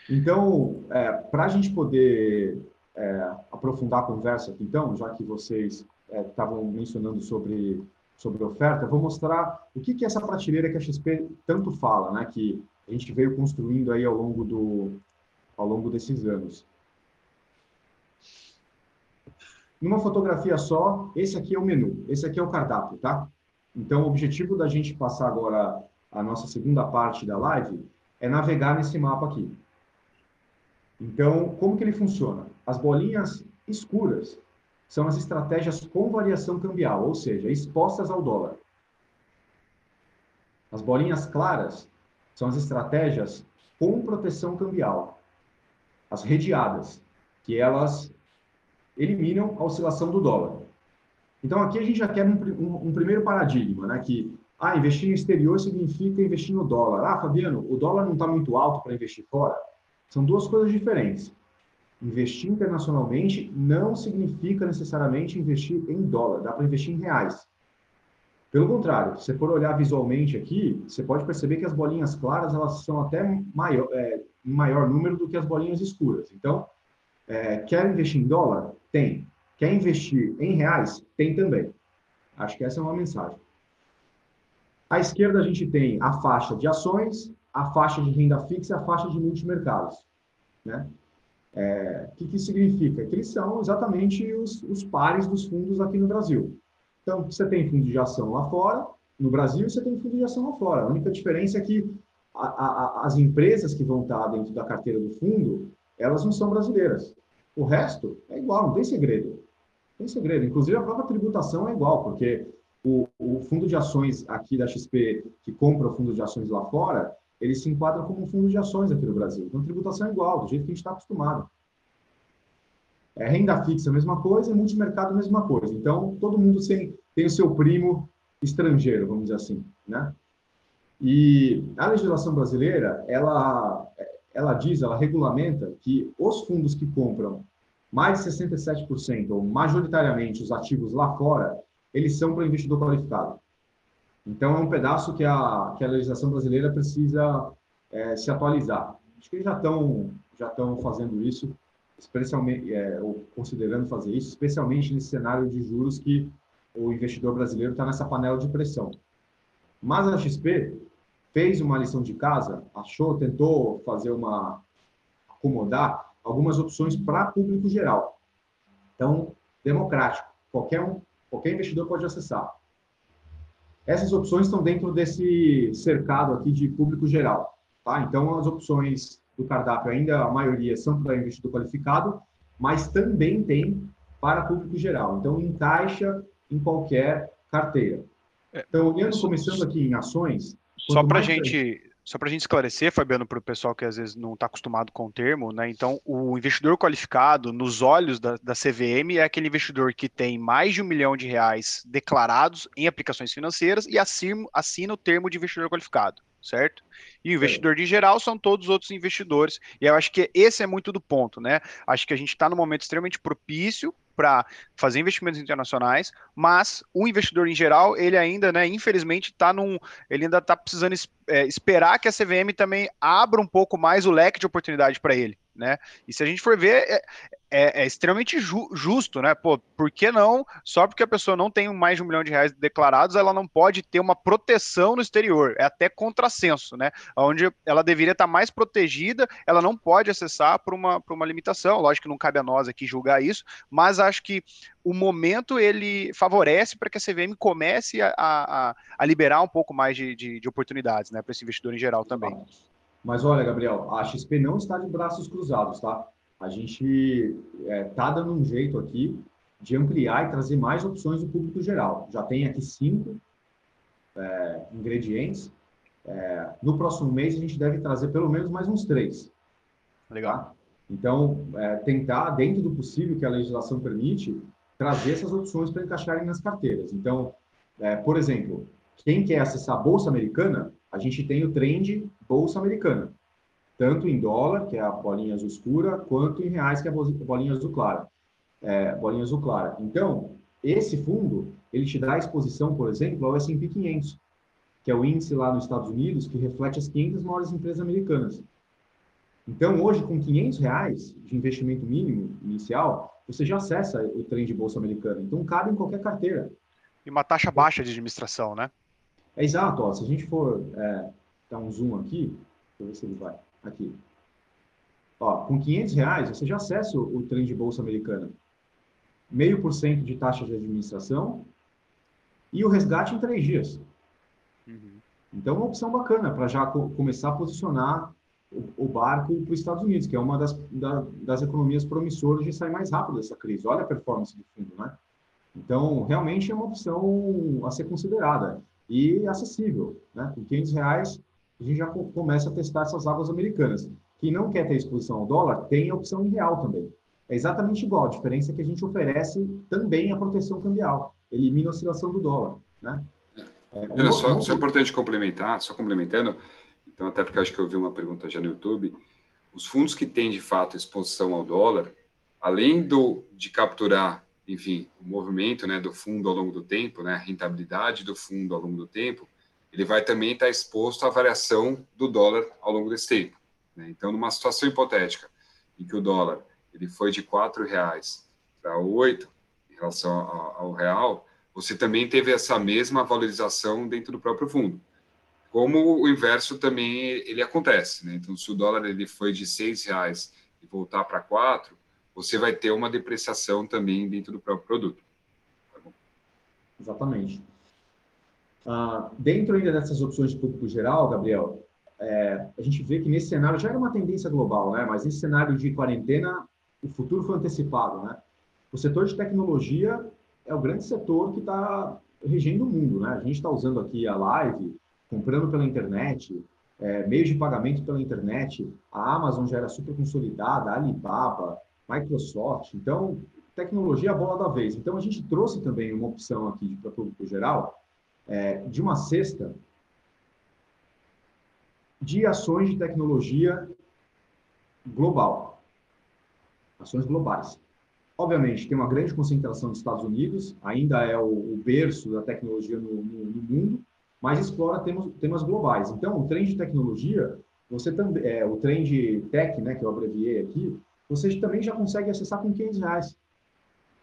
Então, é, para a gente poder é, aprofundar a conversa aqui, então, já que vocês estavam é, mencionando sobre, sobre oferta, vou mostrar o que, que é essa prateleira que a XP tanto fala, né, que a gente veio construindo aí ao longo, do, ao longo desses anos. Numa fotografia só, esse aqui é o menu, esse aqui é o cardápio, tá? Então, o objetivo da gente passar agora a nossa segunda parte da live é navegar nesse mapa aqui. Então, como que ele funciona? As bolinhas escuras são as estratégias com variação cambial, ou seja, expostas ao dólar. As bolinhas claras são as estratégias com proteção cambial. As redeadas, que elas eliminam a oscilação do dólar. Então, aqui a gente já quer um, um, um primeiro paradigma, né? Que ah, investir no exterior significa investir no dólar. Ah, Fabiano, o dólar não está muito alto para investir fora? São duas coisas diferentes. Investir internacionalmente não significa necessariamente investir em dólar, dá para investir em reais. Pelo contrário, se você for olhar visualmente aqui, você pode perceber que as bolinhas claras elas são até maior, é, maior número do que as bolinhas escuras. Então, é, quer investir em dólar? Tem. Quer investir em reais? Tem também. Acho que essa é uma mensagem. À esquerda, a gente tem a faixa de ações, a faixa de renda fixa e a faixa de multimercados. Né? É, o que, que significa? Que eles são exatamente os, os pares dos fundos aqui no Brasil. Então, você tem fundo de ação lá fora, no Brasil você tem fundo de ação lá fora. A única diferença é que a, a, as empresas que vão estar dentro da carteira do fundo, elas não são brasileiras. O resto é igual, não tem segredo. Não tem segredo. Inclusive, a própria tributação é igual, porque o, o fundo de ações aqui da XP, que compra o fundo de ações lá fora, eles se enquadram como um fundo de ações aqui no Brasil. Então, tributação é igual, do jeito que a gente está acostumado. É, renda fixa, a mesma coisa, e multimercado, a mesma coisa. Então, todo mundo tem, tem o seu primo estrangeiro, vamos dizer assim, né? E a legislação brasileira, ela, ela diz, ela regulamenta que os fundos que compram mais de 67%, ou majoritariamente os ativos lá fora, eles são para investidor qualificado. Então, é um pedaço que a, que a legislação brasileira precisa é, se atualizar. Acho que eles já estão já estão fazendo isso, especialmente, é, ou considerando fazer isso, especialmente nesse cenário de juros que o investidor brasileiro está nessa panela de pressão. Mas a XP fez uma lição de casa, achou, tentou fazer uma acomodar algumas opções para público geral. Então, democrático, qualquer um, qualquer investidor pode acessar. Essas opções estão dentro desse cercado aqui de público geral. Tá? Então, as opções do cardápio ainda, a maioria, são para investidor qualificado, mas também tem para público geral. Então, encaixa em qualquer carteira. É, então, olhando, começando aqui em ações... Só para a gente só para gente esclarecer, Fabiano, para o pessoal que às vezes não está acostumado com o termo, né? Então, o investidor qualificado, nos olhos da, da CVM, é aquele investidor que tem mais de um milhão de reais declarados em aplicações financeiras e assina, assina o termo de investidor qualificado, certo? E o investidor de geral são todos os outros investidores. E eu acho que esse é muito do ponto, né? Acho que a gente está num momento extremamente propício para fazer investimentos internacionais, mas o investidor em geral, ele ainda, né, infelizmente, está num. Ele ainda está precisando é, esperar que a CVM também abra um pouco mais o leque de oportunidade para ele. Né? E se a gente for ver, é, é, é extremamente ju justo, né? Pô, por que não? Só porque a pessoa não tem mais de um milhão de reais declarados, ela não pode ter uma proteção no exterior. É até contrassenso, né? Onde ela deveria estar mais protegida, ela não pode acessar por uma, por uma limitação. Lógico que não cabe a nós aqui julgar isso, mas acho que o momento ele favorece para que a CVM comece a, a, a liberar um pouco mais de, de, de oportunidades, né? Para esse investidor em geral também. Mas olha, Gabriel, a XP não está de braços cruzados, tá? A gente está é, tá dando um jeito aqui de ampliar e trazer mais opções do público geral. Já tem aqui cinco é, ingredientes. É, no próximo mês a gente deve trazer pelo menos mais uns três. Legal. Tá? Então, é, tentar, dentro do possível que a legislação permite, trazer essas opções para encaixarem nas carteiras. Então, é, por exemplo, quem quer acessar a Bolsa Americana, a gente tem o trend Bolsa Americana, tanto em dólar, que é a bolinha azul escura, quanto em reais, que é a bolinha azul clara. É, bolinha azul clara. Então, esse fundo, ele te dá exposição, por exemplo, ao S&P 500, que é o índice lá nos Estados Unidos que reflete as 500 maiores empresas americanas. Então, hoje, com 500 reais de investimento mínimo inicial, você já acessa o trem de bolsa americana. Então, cabe em qualquer carteira. E uma taxa baixa de administração, né? É exato. Ó, se a gente for é, dar um zoom aqui, deixa eu ver se ele vai. Aqui. Ó, com 500 reais, você já acessa o, o trem de bolsa americana. Meio por cento de taxa de administração e o resgate em três dias. Uhum. Então, é uma opção bacana para já co começar a posicionar o, o barco para os Estados Unidos, que é uma das, da, das economias promissoras de sair mais rápido dessa crise. Olha a performance do fundo, né? Então, realmente é uma opção a ser considerada e acessível. Né? Com 500 reais, a gente já começa a testar essas águas americanas. Quem não quer ter exposição ao dólar, tem a opção em real também. É exatamente igual, a diferença é que a gente oferece também a proteção cambial, elimina a oscilação do dólar. Né? É, só, só é importante complementar, só complementando, então até porque acho que eu vi uma pergunta já no YouTube, os fundos que têm de fato exposição ao dólar, além do de capturar enfim, o movimento né, do fundo ao longo do tempo, né, a rentabilidade do fundo ao longo do tempo, ele vai também estar exposto à variação do dólar ao longo desse tempo. Né? Então, numa situação hipotética em que o dólar ele foi de R$ reais para oito em relação ao, real, você também teve essa mesma valorização dentro do próprio fundo. Como o inverso também ele acontece, né? Então, se o dólar ele foi de R$ reais e voltar para quatro você vai ter uma depreciação também dentro do próprio produto. Tá Exatamente. Ah, dentro ainda dessas opções de público geral, Gabriel, é, a gente vê que nesse cenário já era uma tendência global, né? Mas nesse cenário de quarentena, o futuro foi antecipado, né? O setor de tecnologia é o grande setor que está regendo o mundo, né? A gente está usando aqui a live, comprando pela internet, é, meios de pagamento pela internet, a Amazon já era super consolidada, a Alibaba, Microsoft. Então, tecnologia é a bola da vez. Então, a gente trouxe também uma opção aqui para o público geral é, de uma cesta de ações de tecnologia global. Ações globais. Obviamente, tem uma grande concentração nos Estados Unidos, ainda é o, o berço da tecnologia no, no, no, mundo, mas explora temas, temas globais. Então, o trem de tecnologia, você também, é, o trem de tech, né, que eu abreviei aqui, você também já consegue acessar com 500 reais.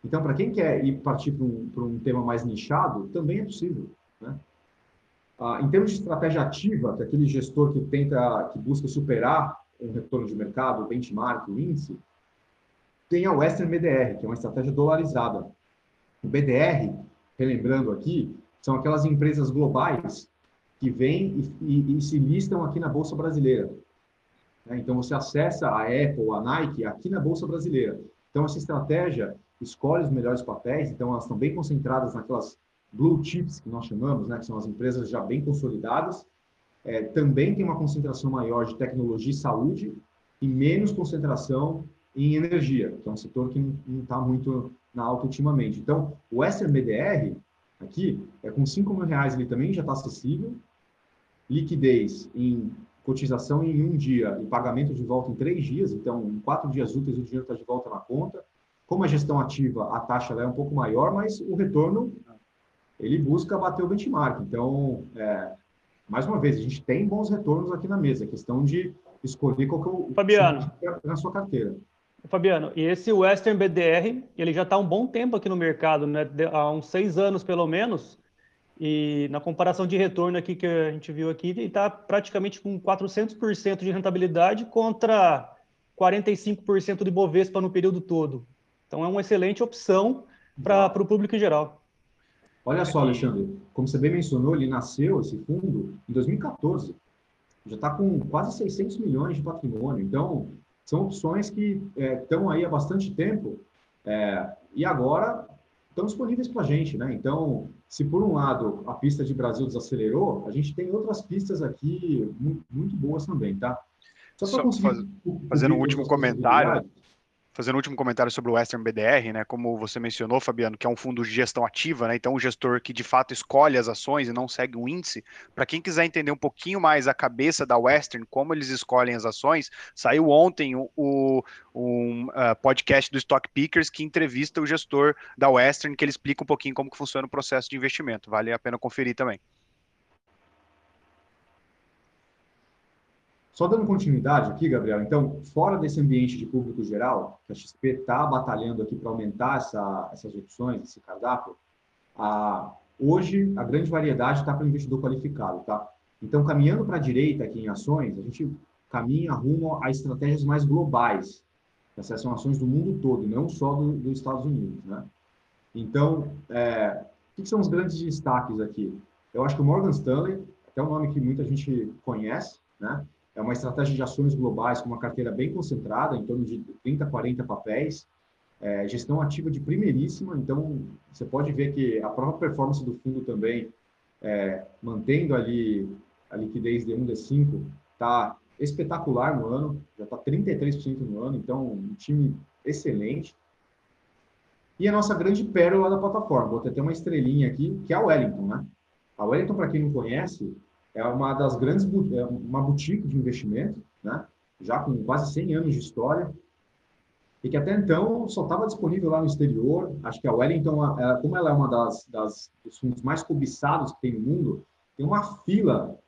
Então, para quem quer ir partir para um, um tema mais nichado, também é possível. Né? Ah, em termos de estratégia ativa, que é aquele gestor que tenta, que busca superar um retorno de mercado, o benchmark, o índice, tem a Western BDR, que é uma estratégia dolarizada. O BDR, relembrando aqui, são aquelas empresas globais que vêm e, e, e se listam aqui na Bolsa Brasileira. Né? Então, você acessa a Apple, a Nike aqui na Bolsa Brasileira. Então, essa estratégia escolhe os melhores papéis, então elas estão bem concentradas naquelas blue chips que nós chamamos, né, que são as empresas já bem consolidadas. É, também tem uma concentração maior de tecnologia e saúde e menos concentração em energia, que é um setor que não está muito na alta ultimamente. Então, o SMBDR aqui é com 5 mil reais ele também já está acessível, liquidez em cotização em um dia e pagamento de volta em três dias, então em quatro dias úteis o dinheiro está de volta na conta. Como a gestão ativa, a taxa é um pouco maior, mas o retorno ele busca bater o benchmark. Então, é, mais uma vez, a gente tem bons retornos aqui na mesa. É questão de escolher qual que é o Fabiano, na sua carteira. Fabiano, e esse Western BDR, ele já está há um bom tempo aqui no mercado, né? há uns seis anos pelo menos, e na comparação de retorno aqui que a gente viu aqui, ele está praticamente com 400% de rentabilidade contra 45% de Bovespa no período todo. Então é uma excelente opção para o público em geral. Olha só, Alexandre, como você bem mencionou, ele nasceu, esse fundo, em 2014. Já está com quase 600 milhões de patrimônio. Então, são opções que estão é, aí há bastante tempo é, e agora estão disponíveis para a gente. Né? Então, se por um lado a pista de Brasil desacelerou, a gente tem outras pistas aqui muito, muito boas também, tá? Só para conseguir. Faz, fazendo um último comentário. Fazendo um último comentário sobre o Western BDR, né? Como você mencionou, Fabiano, que é um fundo de gestão ativa, né? Então, o gestor que de fato escolhe as ações e não segue um índice. Para quem quiser entender um pouquinho mais a cabeça da Western, como eles escolhem as ações, saiu ontem o, o um uh, podcast do Stock Pickers que entrevista o gestor da Western, que ele explica um pouquinho como que funciona o processo de investimento. Vale a pena conferir também. Só dando continuidade aqui, Gabriel, então, fora desse ambiente de público geral, que a XP está batalhando aqui para aumentar essa, essas opções, esse cardápio, a, hoje a grande variedade está para o investidor qualificado, tá? Então, caminhando para a direita aqui em ações, a gente caminha rumo a estratégias mais globais. Essas são ações do mundo todo, não só do, dos Estados Unidos, né? Então, é, o que são os grandes destaques aqui? Eu acho que o Morgan Stanley, até um nome que muita gente conhece, né? É uma estratégia de ações globais com uma carteira bem concentrada, em torno de 30, 40 papéis, é, gestão ativa de primeiríssima, então você pode ver que a própria performance do fundo também, é, mantendo ali a liquidez de 1 de 5, está espetacular no ano, já está 33% no ano, então um time excelente. E a nossa grande pérola da plataforma, vou ter uma estrelinha aqui, que é a Wellington, né? A Wellington, para quem não conhece, é uma das grandes, é uma boutique de investimento, né? já com quase 100 anos de história, e que até então só estava disponível lá no exterior. Acho que a Wellington, como ela é uma das, das dos fundos mais cobiçados que tem no mundo, tem uma fila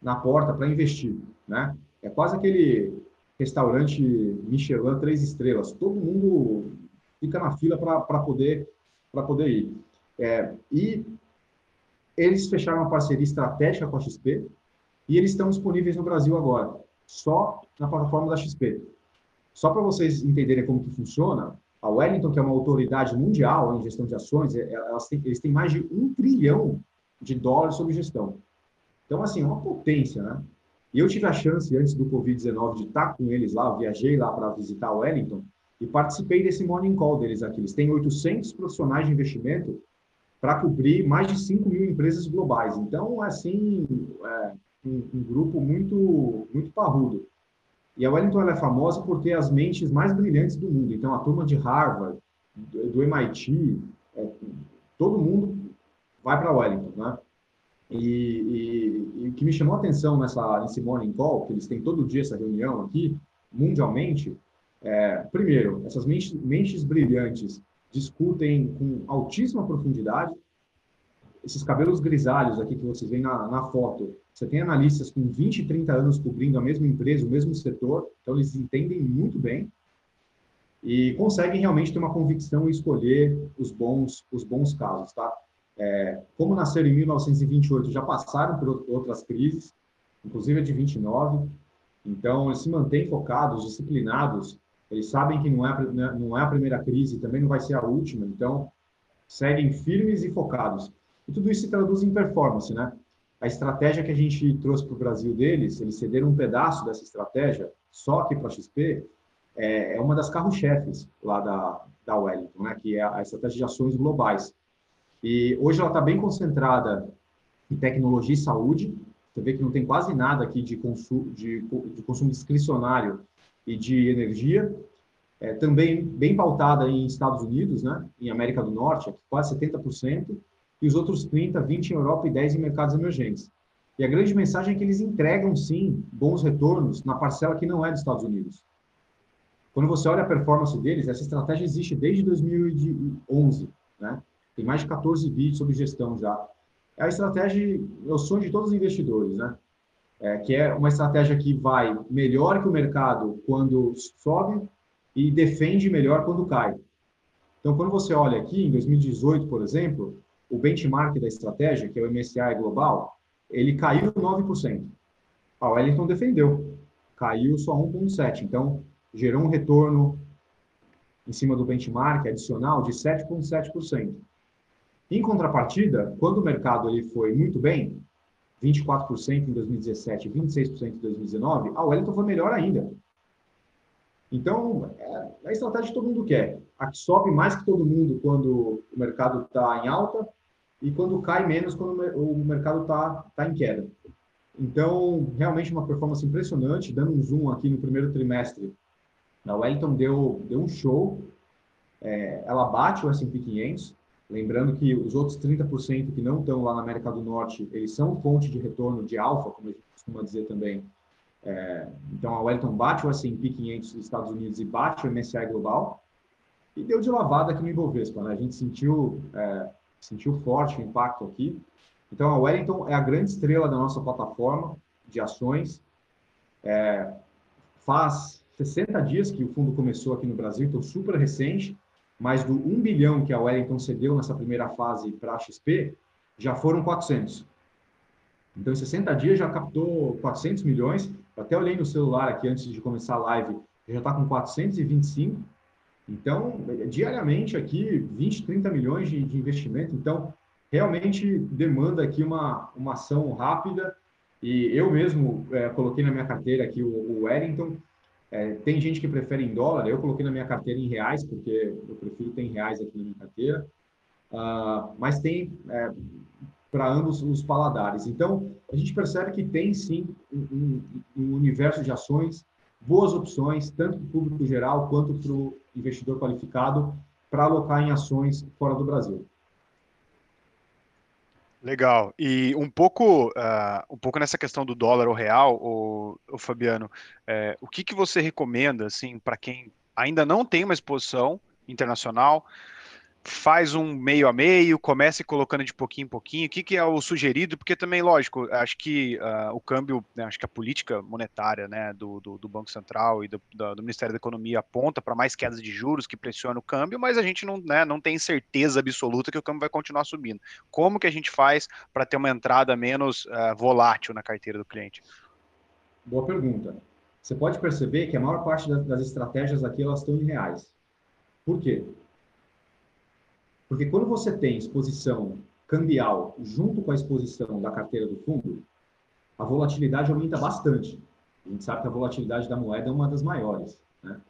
na porta para investir, né? É quase aquele restaurante Michelin três estrelas. Todo mundo fica na fila para poder para poder ir. É, e eles fecharam uma parceria estratégica com a XP e eles estão disponíveis no Brasil agora, só na plataforma da XP. Só para vocês entenderem como que funciona, a Wellington, que é uma autoridade mundial em gestão de ações, é, têm, eles têm mais de um trilhão de dólares sob gestão. Então, assim, é uma potência, né? E eu tive a chance, antes do Covid-19, de estar com eles lá, viajei lá para visitar a Wellington e participei desse morning call deles aqui. Eles têm 800 profissionais de investimento para cobrir mais de 5 mil empresas globais. Então, assim, é um, um, grupo muito, muito parrudo. E a Wellington é famosa por ter as mentes mais brilhantes do mundo. Então, a turma de Harvard, do, MIT, é, todo mundo vai para Wellington, né? E, o que me chamou a atenção nessa, nesse morning call, que eles têm todo dia essa reunião aqui, mundialmente, é, primeiro, essas mentes, mentes brilhantes discutem com altíssima profundidade. Esses cabelos grisalhos aqui que vocês veem na, na foto, você tem analistas com 20, 30 anos cobrindo a mesma empresa, o mesmo setor, então eles entendem muito bem e conseguem realmente ter uma convicção e escolher os bons, os bons casos, tá? É, como nasceram em 1928, já passaram por outras crises, inclusive a de 29, então eles se mantêm focados, disciplinados eles sabem que não é, não é a primeira crise, também não vai ser a última, então seguem firmes e focados. E tudo isso se traduz em performance, né? A estratégia que a gente trouxe para o Brasil deles, eles cederam um pedaço dessa estratégia só aqui para a XP, é, é, uma das carro-chefes lá da, da Wellington, né? Que é a estratégia de ações globais. E hoje ela está bem concentrada em tecnologia e saúde. Você vê que não tem quase nada aqui de, consumo, de, de consumo discricionário e de energia, é, também bem pautada em Estados Unidos, né, em América do Norte, quase 70%, e os outros 30, 20 em Europa e 10 em mercados emergentes. E a grande mensagem é que eles entregam, sim, bons retornos na parcela que não é dos Estados Unidos. Quando você olha a performance deles, essa estratégia existe desde 2011, né? Tem mais de 14 vídeos sobre gestão já. É a estratégia, é o sonho de todos os investidores, né? É, que é uma estratégia que vai melhor que o mercado quando sobe e defende melhor quando cai. Então, quando você olha aqui, em 2018, por exemplo, o benchmark da estratégia, que é o MSCI Global, ele caiu 9%. A Wellington defendeu, caiu só 1,7%. Então, gerou um retorno em cima do benchmark adicional de 7,7%. Em contrapartida, quando o mercado ele foi muito bem, 24% em 2017 e 26% em 2019, a Wellington foi melhor ainda. Então, é a estratégia que todo mundo quer. A que sobe mais que todo mundo quando o mercado está em alta e quando cai menos quando o mercado está tá em queda. Então, realmente uma performance impressionante, dando um zoom aqui no primeiro trimestre. A Wellington deu, deu um show, é, ela bate o S&P 500, lembrando que os outros 30% que não estão lá na América do Norte, eles são fonte de retorno de alfa, como a gente costuma dizer também. É, então, a Wellington bate o S&P 500 dos Estados Unidos e bate o MSCI Global, e deu de lavada aqui no Ibovespa, né? A gente sentiu, é, sentiu forte o impacto aqui. Então, a Wellington é a grande estrela da nossa plataforma de ações. É, faz 60 dias que o fundo começou aqui no Brasil, então super recente, mas do 1 bilhão que a Wellington cedeu nessa primeira fase para a XP, já foram 400. Então, em 60 dias já captou 400 milhões. até olhei no celular aqui antes de começar a live, já está com 425. Então, diariamente aqui, 20, 30 milhões de, de investimento. Então, realmente demanda aqui uma, uma ação rápida. E eu mesmo é, coloquei na minha carteira aqui o, o Wellington. É, tem gente que prefere em dólar, eu coloquei na minha carteira em reais, porque eu prefiro ter em reais aqui na minha carteira. Uh, mas tem é, para ambos os paladares. Então, a gente percebe que tem sim um, um, um universo de ações, boas opções, tanto para o público geral quanto para o investidor qualificado, para alocar em ações fora do Brasil. Legal. E um pouco, uh, um pouco nessa questão do dólar ou real, o, o Fabiano, é, o que, que você recomenda assim para quem ainda não tem uma exposição internacional, faz um meio a meio, comece colocando de pouquinho em pouquinho. O que, que é o sugerido? Porque também, lógico, acho que uh, o câmbio, né, acho que a política monetária né, do, do, do Banco Central e do, do, do, Ministério da Economia aponta para mais quedas de juros que pressionam o câmbio, mas a gente não, né, não tem certeza absoluta que o câmbio vai continuar subindo. Como que a gente faz para ter uma entrada menos uh, volátil na carteira do cliente? Boa pergunta. Você pode perceber que a maior parte das estratégias aqui elas estão em reais. Por quê? Porque quando você tem exposição cambial junto com a exposição da carteira do fundo, a volatilidade aumenta bastante. A gente sabe que a volatilidade da moeda é uma das maiores. Né?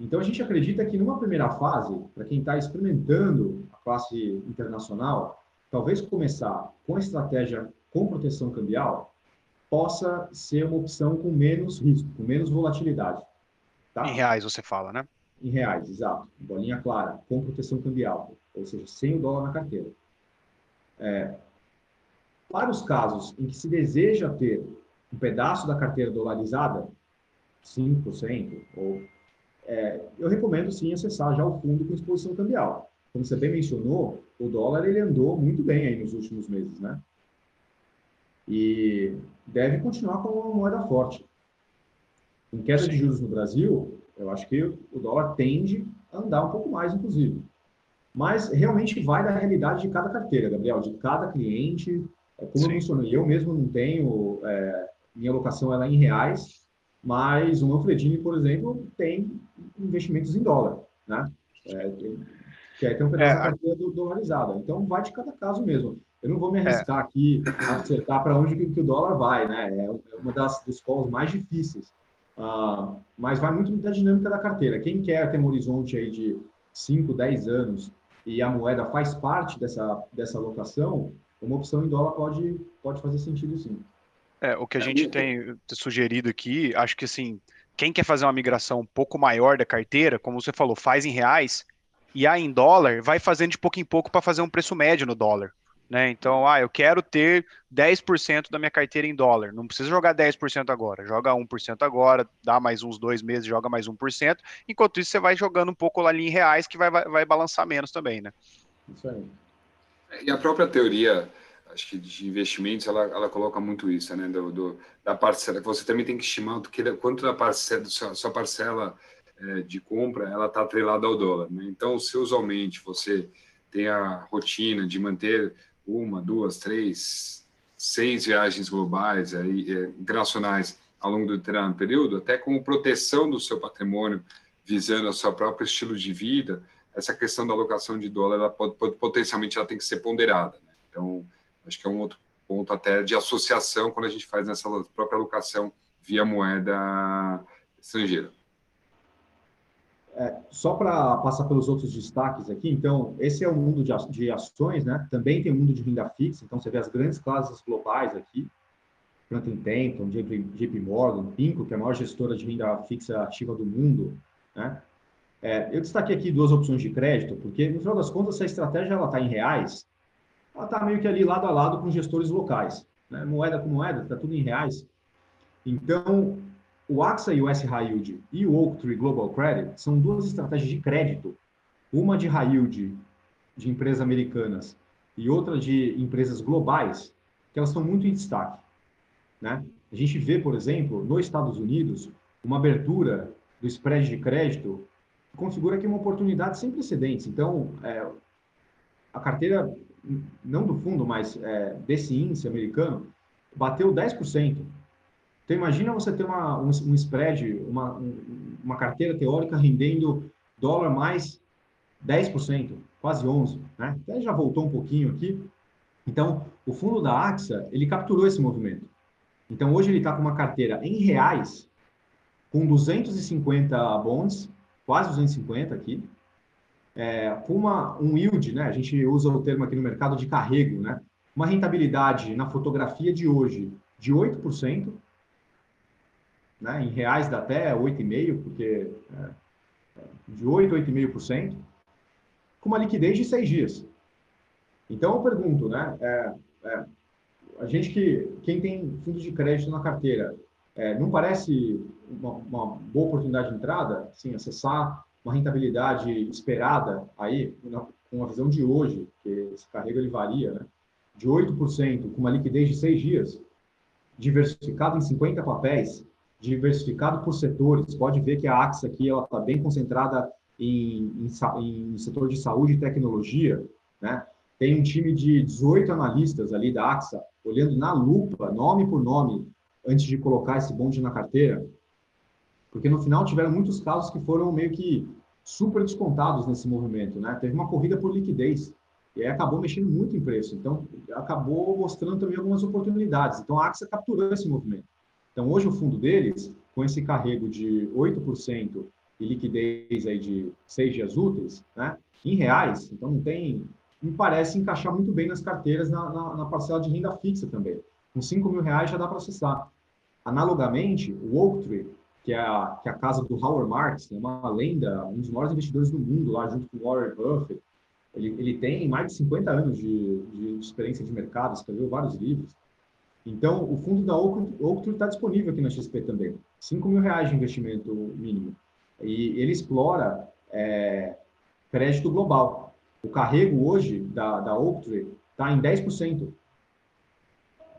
Então, a gente acredita que numa primeira fase, para quem está experimentando a classe internacional, talvez começar com a estratégia com proteção cambial possa ser uma opção com menos risco, com menos volatilidade. Tá? Em reais você fala, né? Em reais, exato. Bolinha clara, com proteção cambial ou seja, sem o dólar na carteira. É, para os casos em que se deseja ter um pedaço da carteira dolarizada, 5%, ou, é, eu recomendo sim acessar já o fundo com exposição cambial. Como você bem mencionou, o dólar ele andou muito bem aí nos últimos meses, né? E deve continuar como uma moeda forte. Em queda de juros no Brasil, eu acho que o dólar tende a andar um pouco mais, inclusive. Mas realmente vai da realidade de cada carteira, Gabriel, de cada cliente. É como Sim. eu mencionei, eu mesmo não tenho, é, minha alocação ela é em reais, mas o Manfredini, por exemplo, tem investimentos em dólar, né? É, que é, tem um pedaço é, da carteira dolarizada. Então, vai de cada caso mesmo. Eu não vou me arriscar é. aqui a acertar para onde que, que, o dólar vai, né? É, é uma das dos calls mais difíceis. Uh, mas vai muito da dinâmica da carteira. Quem quer ter um horizonte aí de 5, 10 anos e a moeda faz parte dessa, dessa alocação, uma opção em dólar pode, pode fazer sentido sim. É, o que a é, gente tem sugerido aqui, acho que assim, quem quer fazer uma migração um pouco maior da carteira, como você falou, faz em reais, e aí em dólar, vai fazendo de pouco em pouco para fazer um preço médio no dólar. Né? Então, ah, eu quero ter 10% da minha carteira em dólar. Não precisa jogar 10% agora, joga 1% agora, dá mais uns dois meses, joga mais 1%. Enquanto isso, você vai jogando um pouco lá ali em reais, que vai, vai, vai balançar menos também, né? Isso aí. E a própria teoria, acho que de investimentos, ela, ela coloca muito isso, né? Do, do da parcela, você também tem que estimar que, quanto da parcela, sua, sua parcela é, de compra, ela está atrelada ao dólar, né? Então, se usualmente você tem a rotina de manter uma, duas, três, seis viagens globais, aí, é, internacionais ao longo do determinado período, até como proteção do seu patrimônio, visando o seu próprio estilo de vida, essa questão da alocação de dólar, ela pode, pode potencialmente ela tem que ser ponderada. Né? Então, acho que é um outro ponto até de associação quando a gente faz essa própria alocação via moeda estrangeira. É, só para passar pelos outros destaques aqui, então, esse é o mundo de, ações, né? Também tem o mundo de renda fixa, então você vê as grandes classes globais aqui. Franklin Templeton, JP, Morgan, Pinco, que é a maior gestora de renda fixa ativa do mundo, né? É, eu destaquei aqui duas opções de crédito, porque no final das contas, se a estratégia está em reais, ela está meio que ali lado a lado com gestores locais, né? moeda com moeda, está tudo em reais. Então, o AXA e o S High Yield e o Oaktree Global Credit são duas estratégias de crédito, uma de high yield de empresas americanas e outra de empresas globais, que elas estão muito em destaque. Né? A gente vê, por exemplo, nos Estados Unidos, uma abertura do spread de crédito configura aqui uma oportunidade sem precedentes. Então, é, a carteira, não do fundo, mas é, desse índice americano, bateu 10%. Então, imagina você ter uma, um, um spread, uma, um, uma carteira teórica rendendo dólar mais 10%, quase 11%. Né? Até já voltou um pouquinho aqui. Então, o fundo da AXA, ele capturou esse movimento. Então, hoje ele está com uma carteira em reais, com 250 bonds, quase 250 aqui, é, com uma, um yield, né? A gente usa o termo aqui no mercado de carrego, né? Uma rentabilidade na fotografia de hoje de 8%, né? Em reais dá até 8,5%, porque é, de 8, 8,5%, com uma liquidez de seis dias. Então eu pergunto, né? É, é, a gente que quem tem fundo de crédito na carteira é, não parece uma, uma, boa oportunidade de entrada, assim, acessar uma rentabilidade esperada aí, com a visão de hoje, que esse carrego ele varia, né? de 8%, com uma liquidez de seis dias, diversificado em 50 papéis, diversificado por setores. Pode ver que a AXA aqui está bem concentrada em, em, em, setor de saúde e tecnologia. Né? Tem um time de 18 analistas ali da AXA, olhando na lupa, nome por nome, antes de colocar esse bonde na carteira, porque no final tiveram muitos casos que foram meio que super descontados nesse movimento, né? Teve uma corrida por liquidez e aí acabou mexendo muito em preço, então acabou mostrando também algumas oportunidades. Então a AXA capturou esse movimento. Então hoje o fundo deles, com esse carrego de 8% e liquidez aí de seis dias úteis, né? Em reais, então não tem, me parece encaixar muito bem nas carteiras na, na, na parcela de renda fixa também. Com 5 mil reais já dá para acessar. Analogamente, o Oaktree, que é, a, que é a casa do Howard Marks, é uma lenda, um dos maiores investidores do mundo, lá junto com o Warren Buffett. Ele, ele tem mais de 50 anos de, de experiência de mercado, escreveu vários livros. Então, o fundo da Oaktree está disponível aqui na XP também. 5 mil reais de investimento mínimo. E ele explora é, crédito global. O carrego hoje da, da Oaktree está em 10%.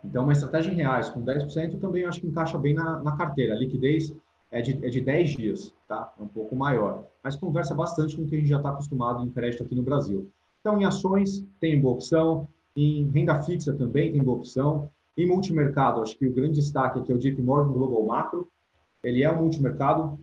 Então, uma estratégia em reais com 10% também acho que encaixa bem na, na carteira. A liquidez é de, é de 10 dias, tá? É um pouco maior. Mas conversa bastante com o que a gente já está acostumado em crédito aqui no Brasil. Então, em ações, tem boa opção. Em renda fixa também tem boa opção. Em multimercado, acho que o grande destaque aqui é o JP Morgan Global Macro. Ele é um multimercado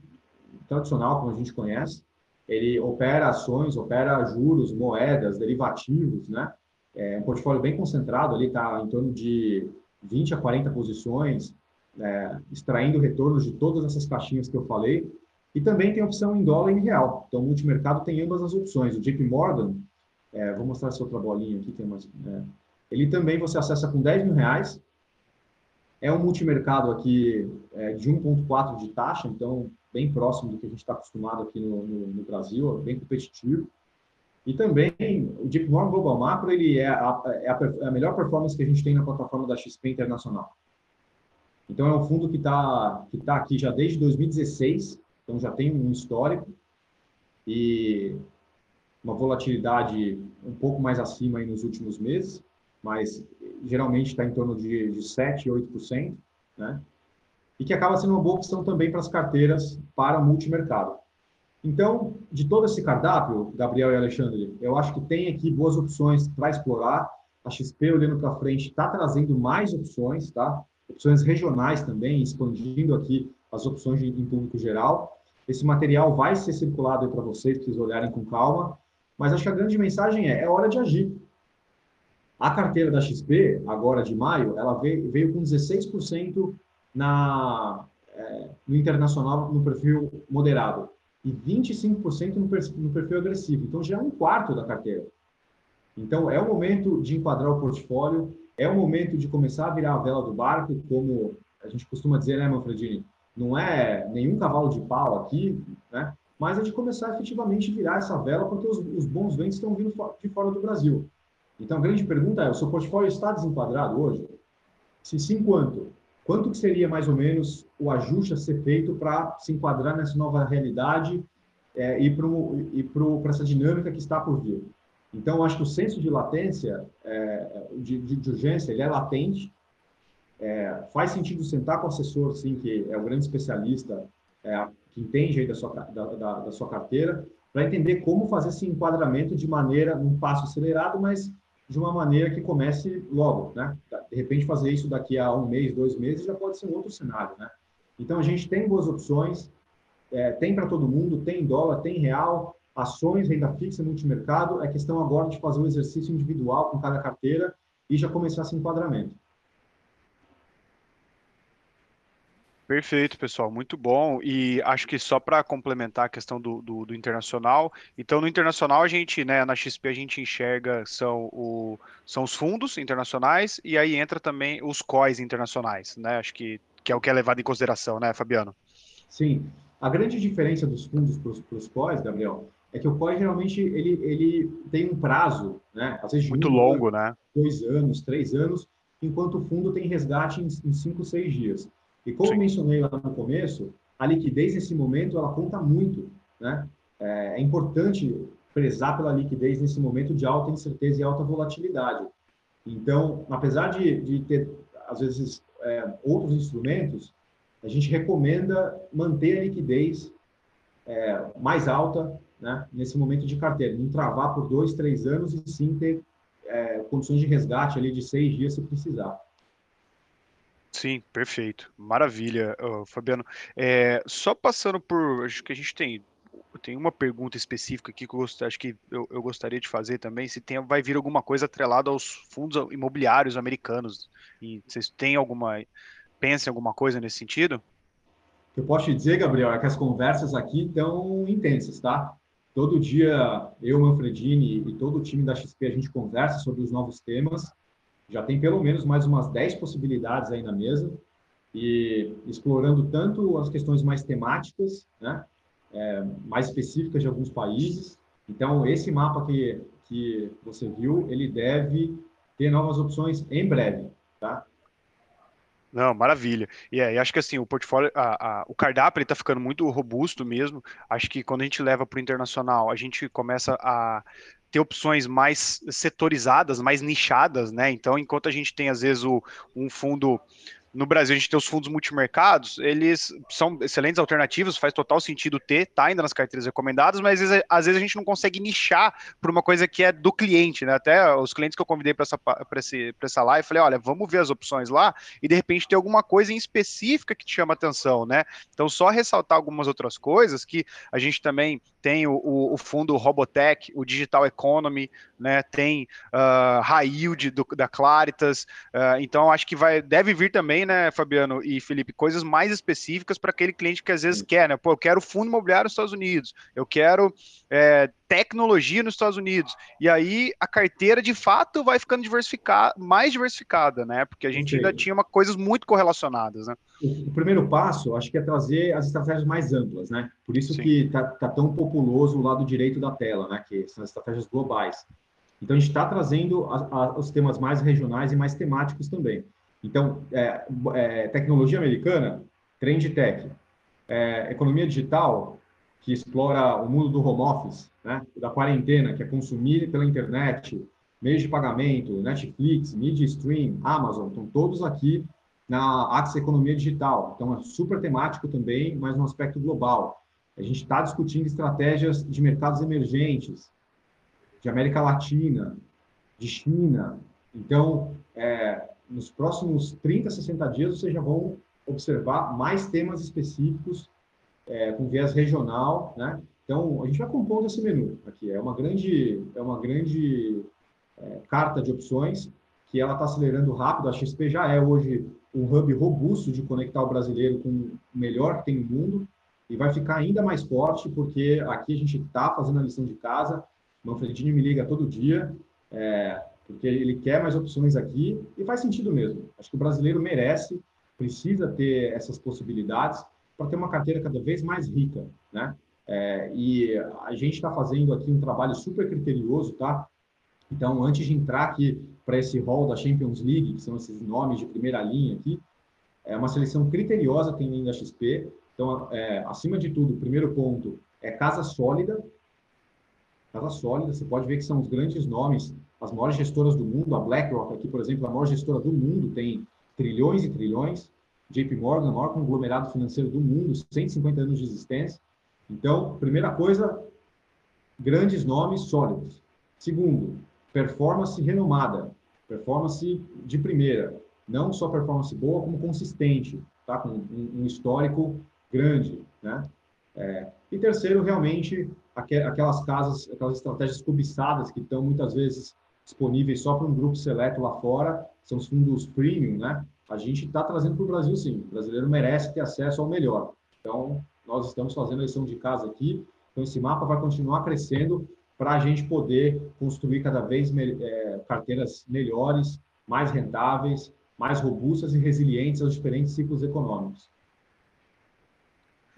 tradicional, como a gente conhece. Ele opera ações, opera juros, moedas, derivativos, né? É um portfólio bem concentrado, ali está em torno de 20 a 40 posições, é, extraindo retornos de todas essas caixinhas que eu falei. E também tem opção em dólar e em real. Então, o multimercado tem ambas as opções. O JP Morgan, é, vou mostrar essa outra bolinha aqui, tem mais, é, ele também você acessa com 10 mil reais. É um multimercado aqui é, de 1,4 de taxa, então bem próximo do que a gente está acostumado aqui no, no, no Brasil, bem competitivo. E também o Deep Morgan Global Macro ele é a, é é a melhor performance que a gente tem na plataforma da XP Internacional. Então é um fundo que está que tá aqui já desde 2016, então já tem um histórico e uma volatilidade um pouco mais acima aí nos últimos meses, mas geralmente está em torno de, de 7%, 8%, né? E que acaba sendo uma boa opção também para as carteiras para multimercado. Então, de todo esse cardápio, Gabriel e Alexandre, eu acho que tem aqui boas opções para explorar. A XP, olhando para frente, está trazendo mais opções, tá? Opções regionais também, expandindo aqui as opções em público geral. Esse material vai ser circulado para vocês, para vocês olharem com calma. Mas acho que a grande mensagem é, é hora de agir. A carteira da XP, agora de maio, ela veio, veio com 16% na, é, no internacional, no perfil moderado e 25% no no perfil agressivo. Então, já é um quarto da carteira. Então, é o momento de enquadrar o portfólio é o momento de começar a virar a vela do barco, como a gente costuma dizer, né, Manfredini? Não é nenhum cavalo de pau aqui, né? Mas é de começar efetivamente a virar essa vela, porque os, os bons ventos estão vindo de fora do Brasil. Então, a grande pergunta é: o seu portfólio está desenquadrado hoje? Se sim, quanto? Quanto que seria mais ou menos o ajuste a ser feito para se enquadrar nessa nova realidade é, e para essa dinâmica que está por vir? Então, acho que o senso de latência, é, de, de, urgência, ele é latente. É, faz sentido sentar com o assessor, sim, que é o grande especialista, é, que entende aí da sua, da, da, da sua carteira, para entender como fazer esse enquadramento de maneira, num passo acelerado, mas de uma maneira que comece logo, né? De repente fazer isso daqui a um mês, dois meses já pode ser um outro cenário, né? Então a gente tem boas opções, é, tem para todo mundo, tem dólar, tem real, ações, renda fixa, multimercado. É questão agora de fazer um exercício individual com cada carteira e já começar esse enquadramento. Perfeito, pessoal, muito bom. E acho que só para complementar a questão do, do, do, internacional, então no internacional a gente, né, na XP a gente enxerga são, o, são os fundos internacionais e aí entra também os COIs internacionais, né? Acho que, que é o que é levado em consideração, né, Fabiano? Sim. A grande diferença dos fundos para os COIs, Gabriel, é que o COI geralmente ele, ele tem um prazo, né? Às vezes muito um longo, ano, né? Dois anos, três anos, enquanto o fundo tem resgate em, em cinco, seis dias. E como Sim. mencionei lá no começo, a liquidez nesse momento ela conta muito, né? É, é importante prezar pela liquidez nesse momento de alta incerteza e alta volatilidade. Então, apesar de, de ter às vezes é, outros instrumentos, a gente recomenda manter a liquidez é, mais alta né, nesse momento de carteira, não travar por dois, três anos e sim ter é, condições de resgate ali de seis dias se precisar. Sim, perfeito. Maravilha, Fabiano. É, só passando por. Acho que a gente tem, tem uma pergunta específica aqui que eu gost, acho que eu, eu, gostaria de fazer também. Se tem, vai vir alguma coisa atrelada aos fundos imobiliários americanos. E vocês têm alguma. Pensem em alguma coisa nesse sentido? Eu posso te dizer, Gabriel, é que as conversas aqui estão intensas, tá? Todo dia eu, Manfredini e todo o time da XP a gente conversa sobre os novos temas já tem pelo menos mais umas 10 possibilidades aí na mesa, e explorando tanto as questões mais temáticas, né, é, mais específicas de alguns países. Então, esse mapa que, que você viu, ele deve ter novas opções em breve, tá? Não, maravilha. E, é, acho que assim, o portfólio, a, a, o cardápio está ficando muito robusto mesmo. Acho que quando a gente leva para o internacional, a gente começa a ter opções mais setorizadas, mais nichadas, né? Então, enquanto a gente tem, às vezes, o, um fundo no Brasil a gente tem os fundos multimercados, eles são excelentes alternativas, faz total sentido ter, tá ainda nas carteiras recomendadas, mas às vezes, às vezes a gente não consegue nichar para uma coisa que é do cliente, né? Até os clientes que eu convidei para essa, essa live, falei, olha, vamos ver as opções lá e de repente tem alguma coisa em específica que te chama atenção, né? Então, só ressaltar algumas outras coisas que a gente também tem o, o fundo Robotech, o Digital Economy, né? Tem uh, do, da Claritas, uh, então acho que vai, deve vir também né, Fabiano e Felipe, coisas mais específicas para aquele cliente que às vezes quer, né? Pô, eu quero fundo imobiliário nos Estados Unidos, eu quero é, tecnologia nos Estados Unidos. E aí a carteira de fato vai ficando diversificada, mais diversificada, né? Porque a gente ainda tinha uma, coisas muito correlacionadas, né? O, o, primeiro passo, acho que é trazer as estratégias mais amplas, né? Por isso Sim. que tá, tá tão populoso o lado direito da tela, né? Que são as estratégias globais. Então a gente está trazendo a, a, os temas mais regionais e mais temáticos também. Então, é, é, tecnologia americana, trend tech, é, economia digital, que explora o mundo do home office, né, da quarentena, que é consumir pela internet, meios de pagamento, Netflix, Media Stream, Amazon, estão todos aqui na Axis Economia Digital. Então, é super temático também, mas no aspecto global. A gente está discutindo estratégias de mercados emergentes, de América Latina, de China. Então, é, nos próximos 30, 60 dias, vocês já vão observar mais temas específicos é, com viés regional, né? Então, a gente vai compondo esse menu aqui. É uma grande, é uma grande é, carta de opções que ela está acelerando rápido. A XP já é hoje um hub robusto de conectar o brasileiro com o melhor que tem no mundo e vai ficar ainda mais forte porque aqui a gente está fazendo a lição de casa. Manfredini me liga todo dia. É, porque ele quer mais opções aqui e faz sentido mesmo. Acho que o brasileiro merece, precisa ter essas possibilidades para ter uma carteira cada vez mais rica, né? É, e a gente está fazendo aqui um trabalho super criterioso, tá? Então, antes de entrar aqui para esse hall da Champions League, que são esses nomes de primeira linha aqui, é uma seleção criteriosa tem ainda a XP. Então, é, acima de tudo, o primeiro ponto é casa sólida. Casa sólida, você pode ver que são os grandes nomes, as maiores gestoras do mundo. A BlackRock aqui, por exemplo, a maior gestora do mundo, tem trilhões e trilhões. JP Morgan, o maior conglomerado financeiro do mundo, 150 anos de existência. Então, primeira coisa, grandes nomes sólidos. Segundo, performance renomada, performance de primeira não só performance boa, como consistente, tá? com um, um histórico grande. Né? É, e terceiro, realmente, aquelas casas, aquelas estratégias cobiçadas que estão muitas vezes disponíveis só para um grupo seleto lá fora, são os fundos premium, né? A gente está trazendo para o Brasil, sim. O brasileiro merece ter acesso ao melhor. Então, nós estamos fazendo a lição de casa aqui. Então, esse mapa vai continuar crescendo para a gente poder construir cada vez é, carteiras melhores, mais rentáveis mais robustas e resilientes aos diferentes ciclos econômicos.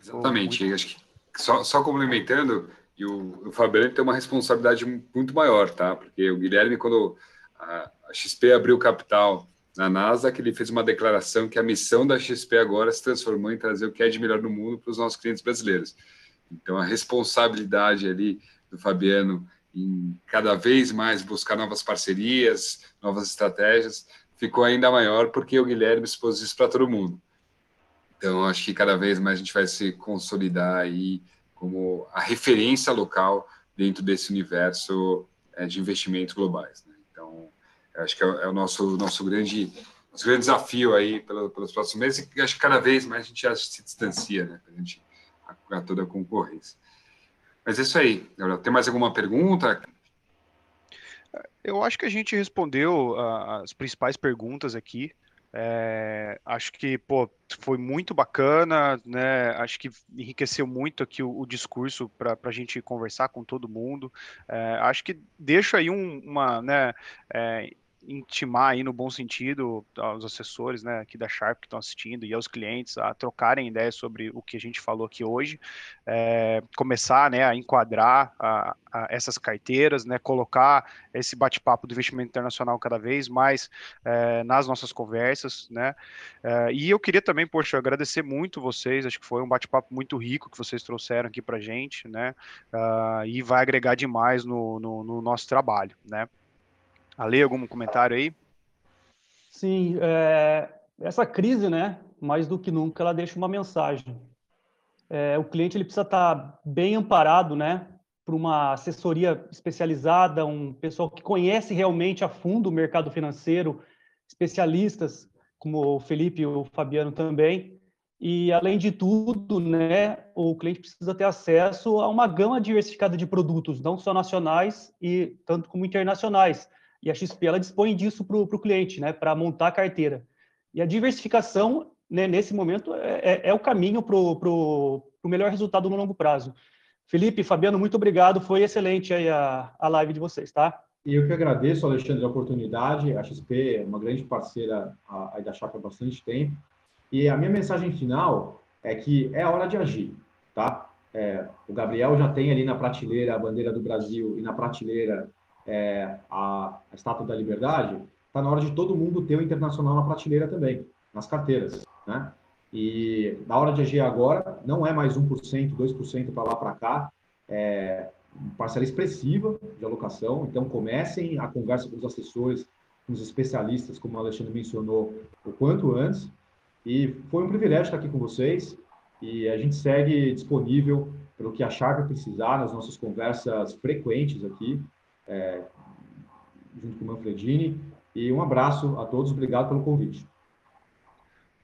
Exatamente. Muito... Acho que só, só complementando, e o, o Fabiano tem uma responsabilidade muito maior, tá? Porque o Guilherme, quando a, a XP abriu capital na Nasdaq, ele fez uma declaração que a missão da XP agora se transformou em trazer o que é de melhor no mundo para os nossos clientes brasileiros. Então, a responsabilidade ali do Fabiano em cada vez mais buscar novas parcerias, novas estratégias, ficou ainda maior porque o Guilherme expôs isso para todo mundo. Então, acho que cada vez mais a gente vai se consolidar aí como a referência local dentro desse universo é, de investimentos globais. Né? Então, acho que é, é, o nosso, nosso, grande, nosso grande desafio aí pelo, pelos próximos meses e acho que cada vez mais a gente já se distancia, né? A gente a toda a concorrência. Mas é isso aí. Tem mais alguma pergunta? Eu acho que a gente respondeu as principais perguntas aqui. É, acho que pô, foi muito bacana, né? Acho que enriqueceu muito aqui o, o discurso para a gente conversar com todo mundo. É, acho que deixa aí um, uma, né? É, intimar aí no bom sentido aos assessores né, aqui da Sharp que estão assistindo e aos clientes a trocarem ideias sobre o que a gente falou aqui hoje, é, começar né, a enquadrar a, a essas carteiras, né, colocar esse bate-papo do investimento internacional cada vez mais é, nas nossas conversas, né, é, e eu queria também, poxa, agradecer muito vocês, acho que foi um bate-papo muito rico que vocês trouxeram aqui para gente, né, uh, e vai agregar demais no, no, no nosso trabalho, né. Ale, algum comentário aí? Sim, é, essa crise, né, mais do que nunca, ela deixa uma mensagem. É, o cliente ele precisa estar bem amparado, né, por uma assessoria especializada, um pessoal que conhece realmente a fundo o mercado financeiro, especialistas como o Felipe e o Fabiano também. E além de tudo, né, o cliente precisa ter acesso a uma gama diversificada de produtos, não só nacionais e tanto como internacionais e a XP ela dispõe disso para o cliente, né, para montar a carteira. E a diversificação, né, nesse momento, é, é, é o caminho para o melhor resultado no longo prazo. Felipe, Fabiano, muito obrigado. Foi excelente a, a live de vocês, tá? E eu que agradeço, Alexandre, a oportunidade. A XP é uma grande parceira aí da Chapa há bastante tempo. E a minha mensagem final é que é hora de agir, tá? É, o Gabriel já tem ali na prateleira a bandeira do Brasil e na prateleira é, a, a Estátua da Liberdade, está na hora de todo mundo ter o internacional na prateleira também, nas carteiras, né? E na hora de agir agora, não é mais 1%, 2% para lá para cá, é parcela expressiva de alocação. Então, comecem a conversa com os assessores, com os especialistas, como o Alexandre mencionou, o quanto antes. E foi um privilégio estar aqui com vocês. E a gente segue disponível pelo que a Sharp precisar nas nossas conversas frequentes aqui é, junto com o Manfredini. E um abraço a todos, obrigado pelo convite.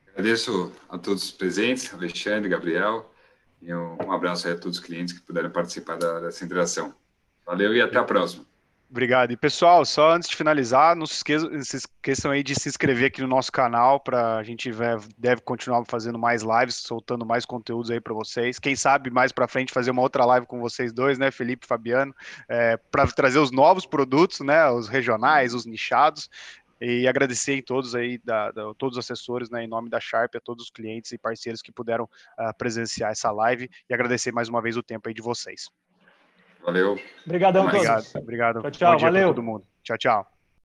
Agradeço a todos os presentes, Alexandre, Gabriel, e um, abraço a todos os clientes que puderam participar da, dessa interação. Valeu e até a próxima. Obrigado. E pessoal, só antes de finalizar, não se esqueçam, se esqueçam aí de se inscrever aqui no nosso canal para a gente deve continuar fazendo mais lives, soltando mais conteúdos aí para vocês. Quem sabe mais para frente fazer uma outra live com vocês dois, né, Felipe Fabiano, é, para trazer os novos produtos, né, os regionais, os nichados. E agradecer em todos aí, da, da, todos os assessores, né, em nome da Sharp, a todos os clientes e parceiros que puderam uh, presenciar essa live e agradecer mais uma vez o tempo aí de vocês. Valeu. Obrigadão, Obrigado, obrigado. Tchau, tchau. Bom dia valeu. todo mundo. Tchau, tchau.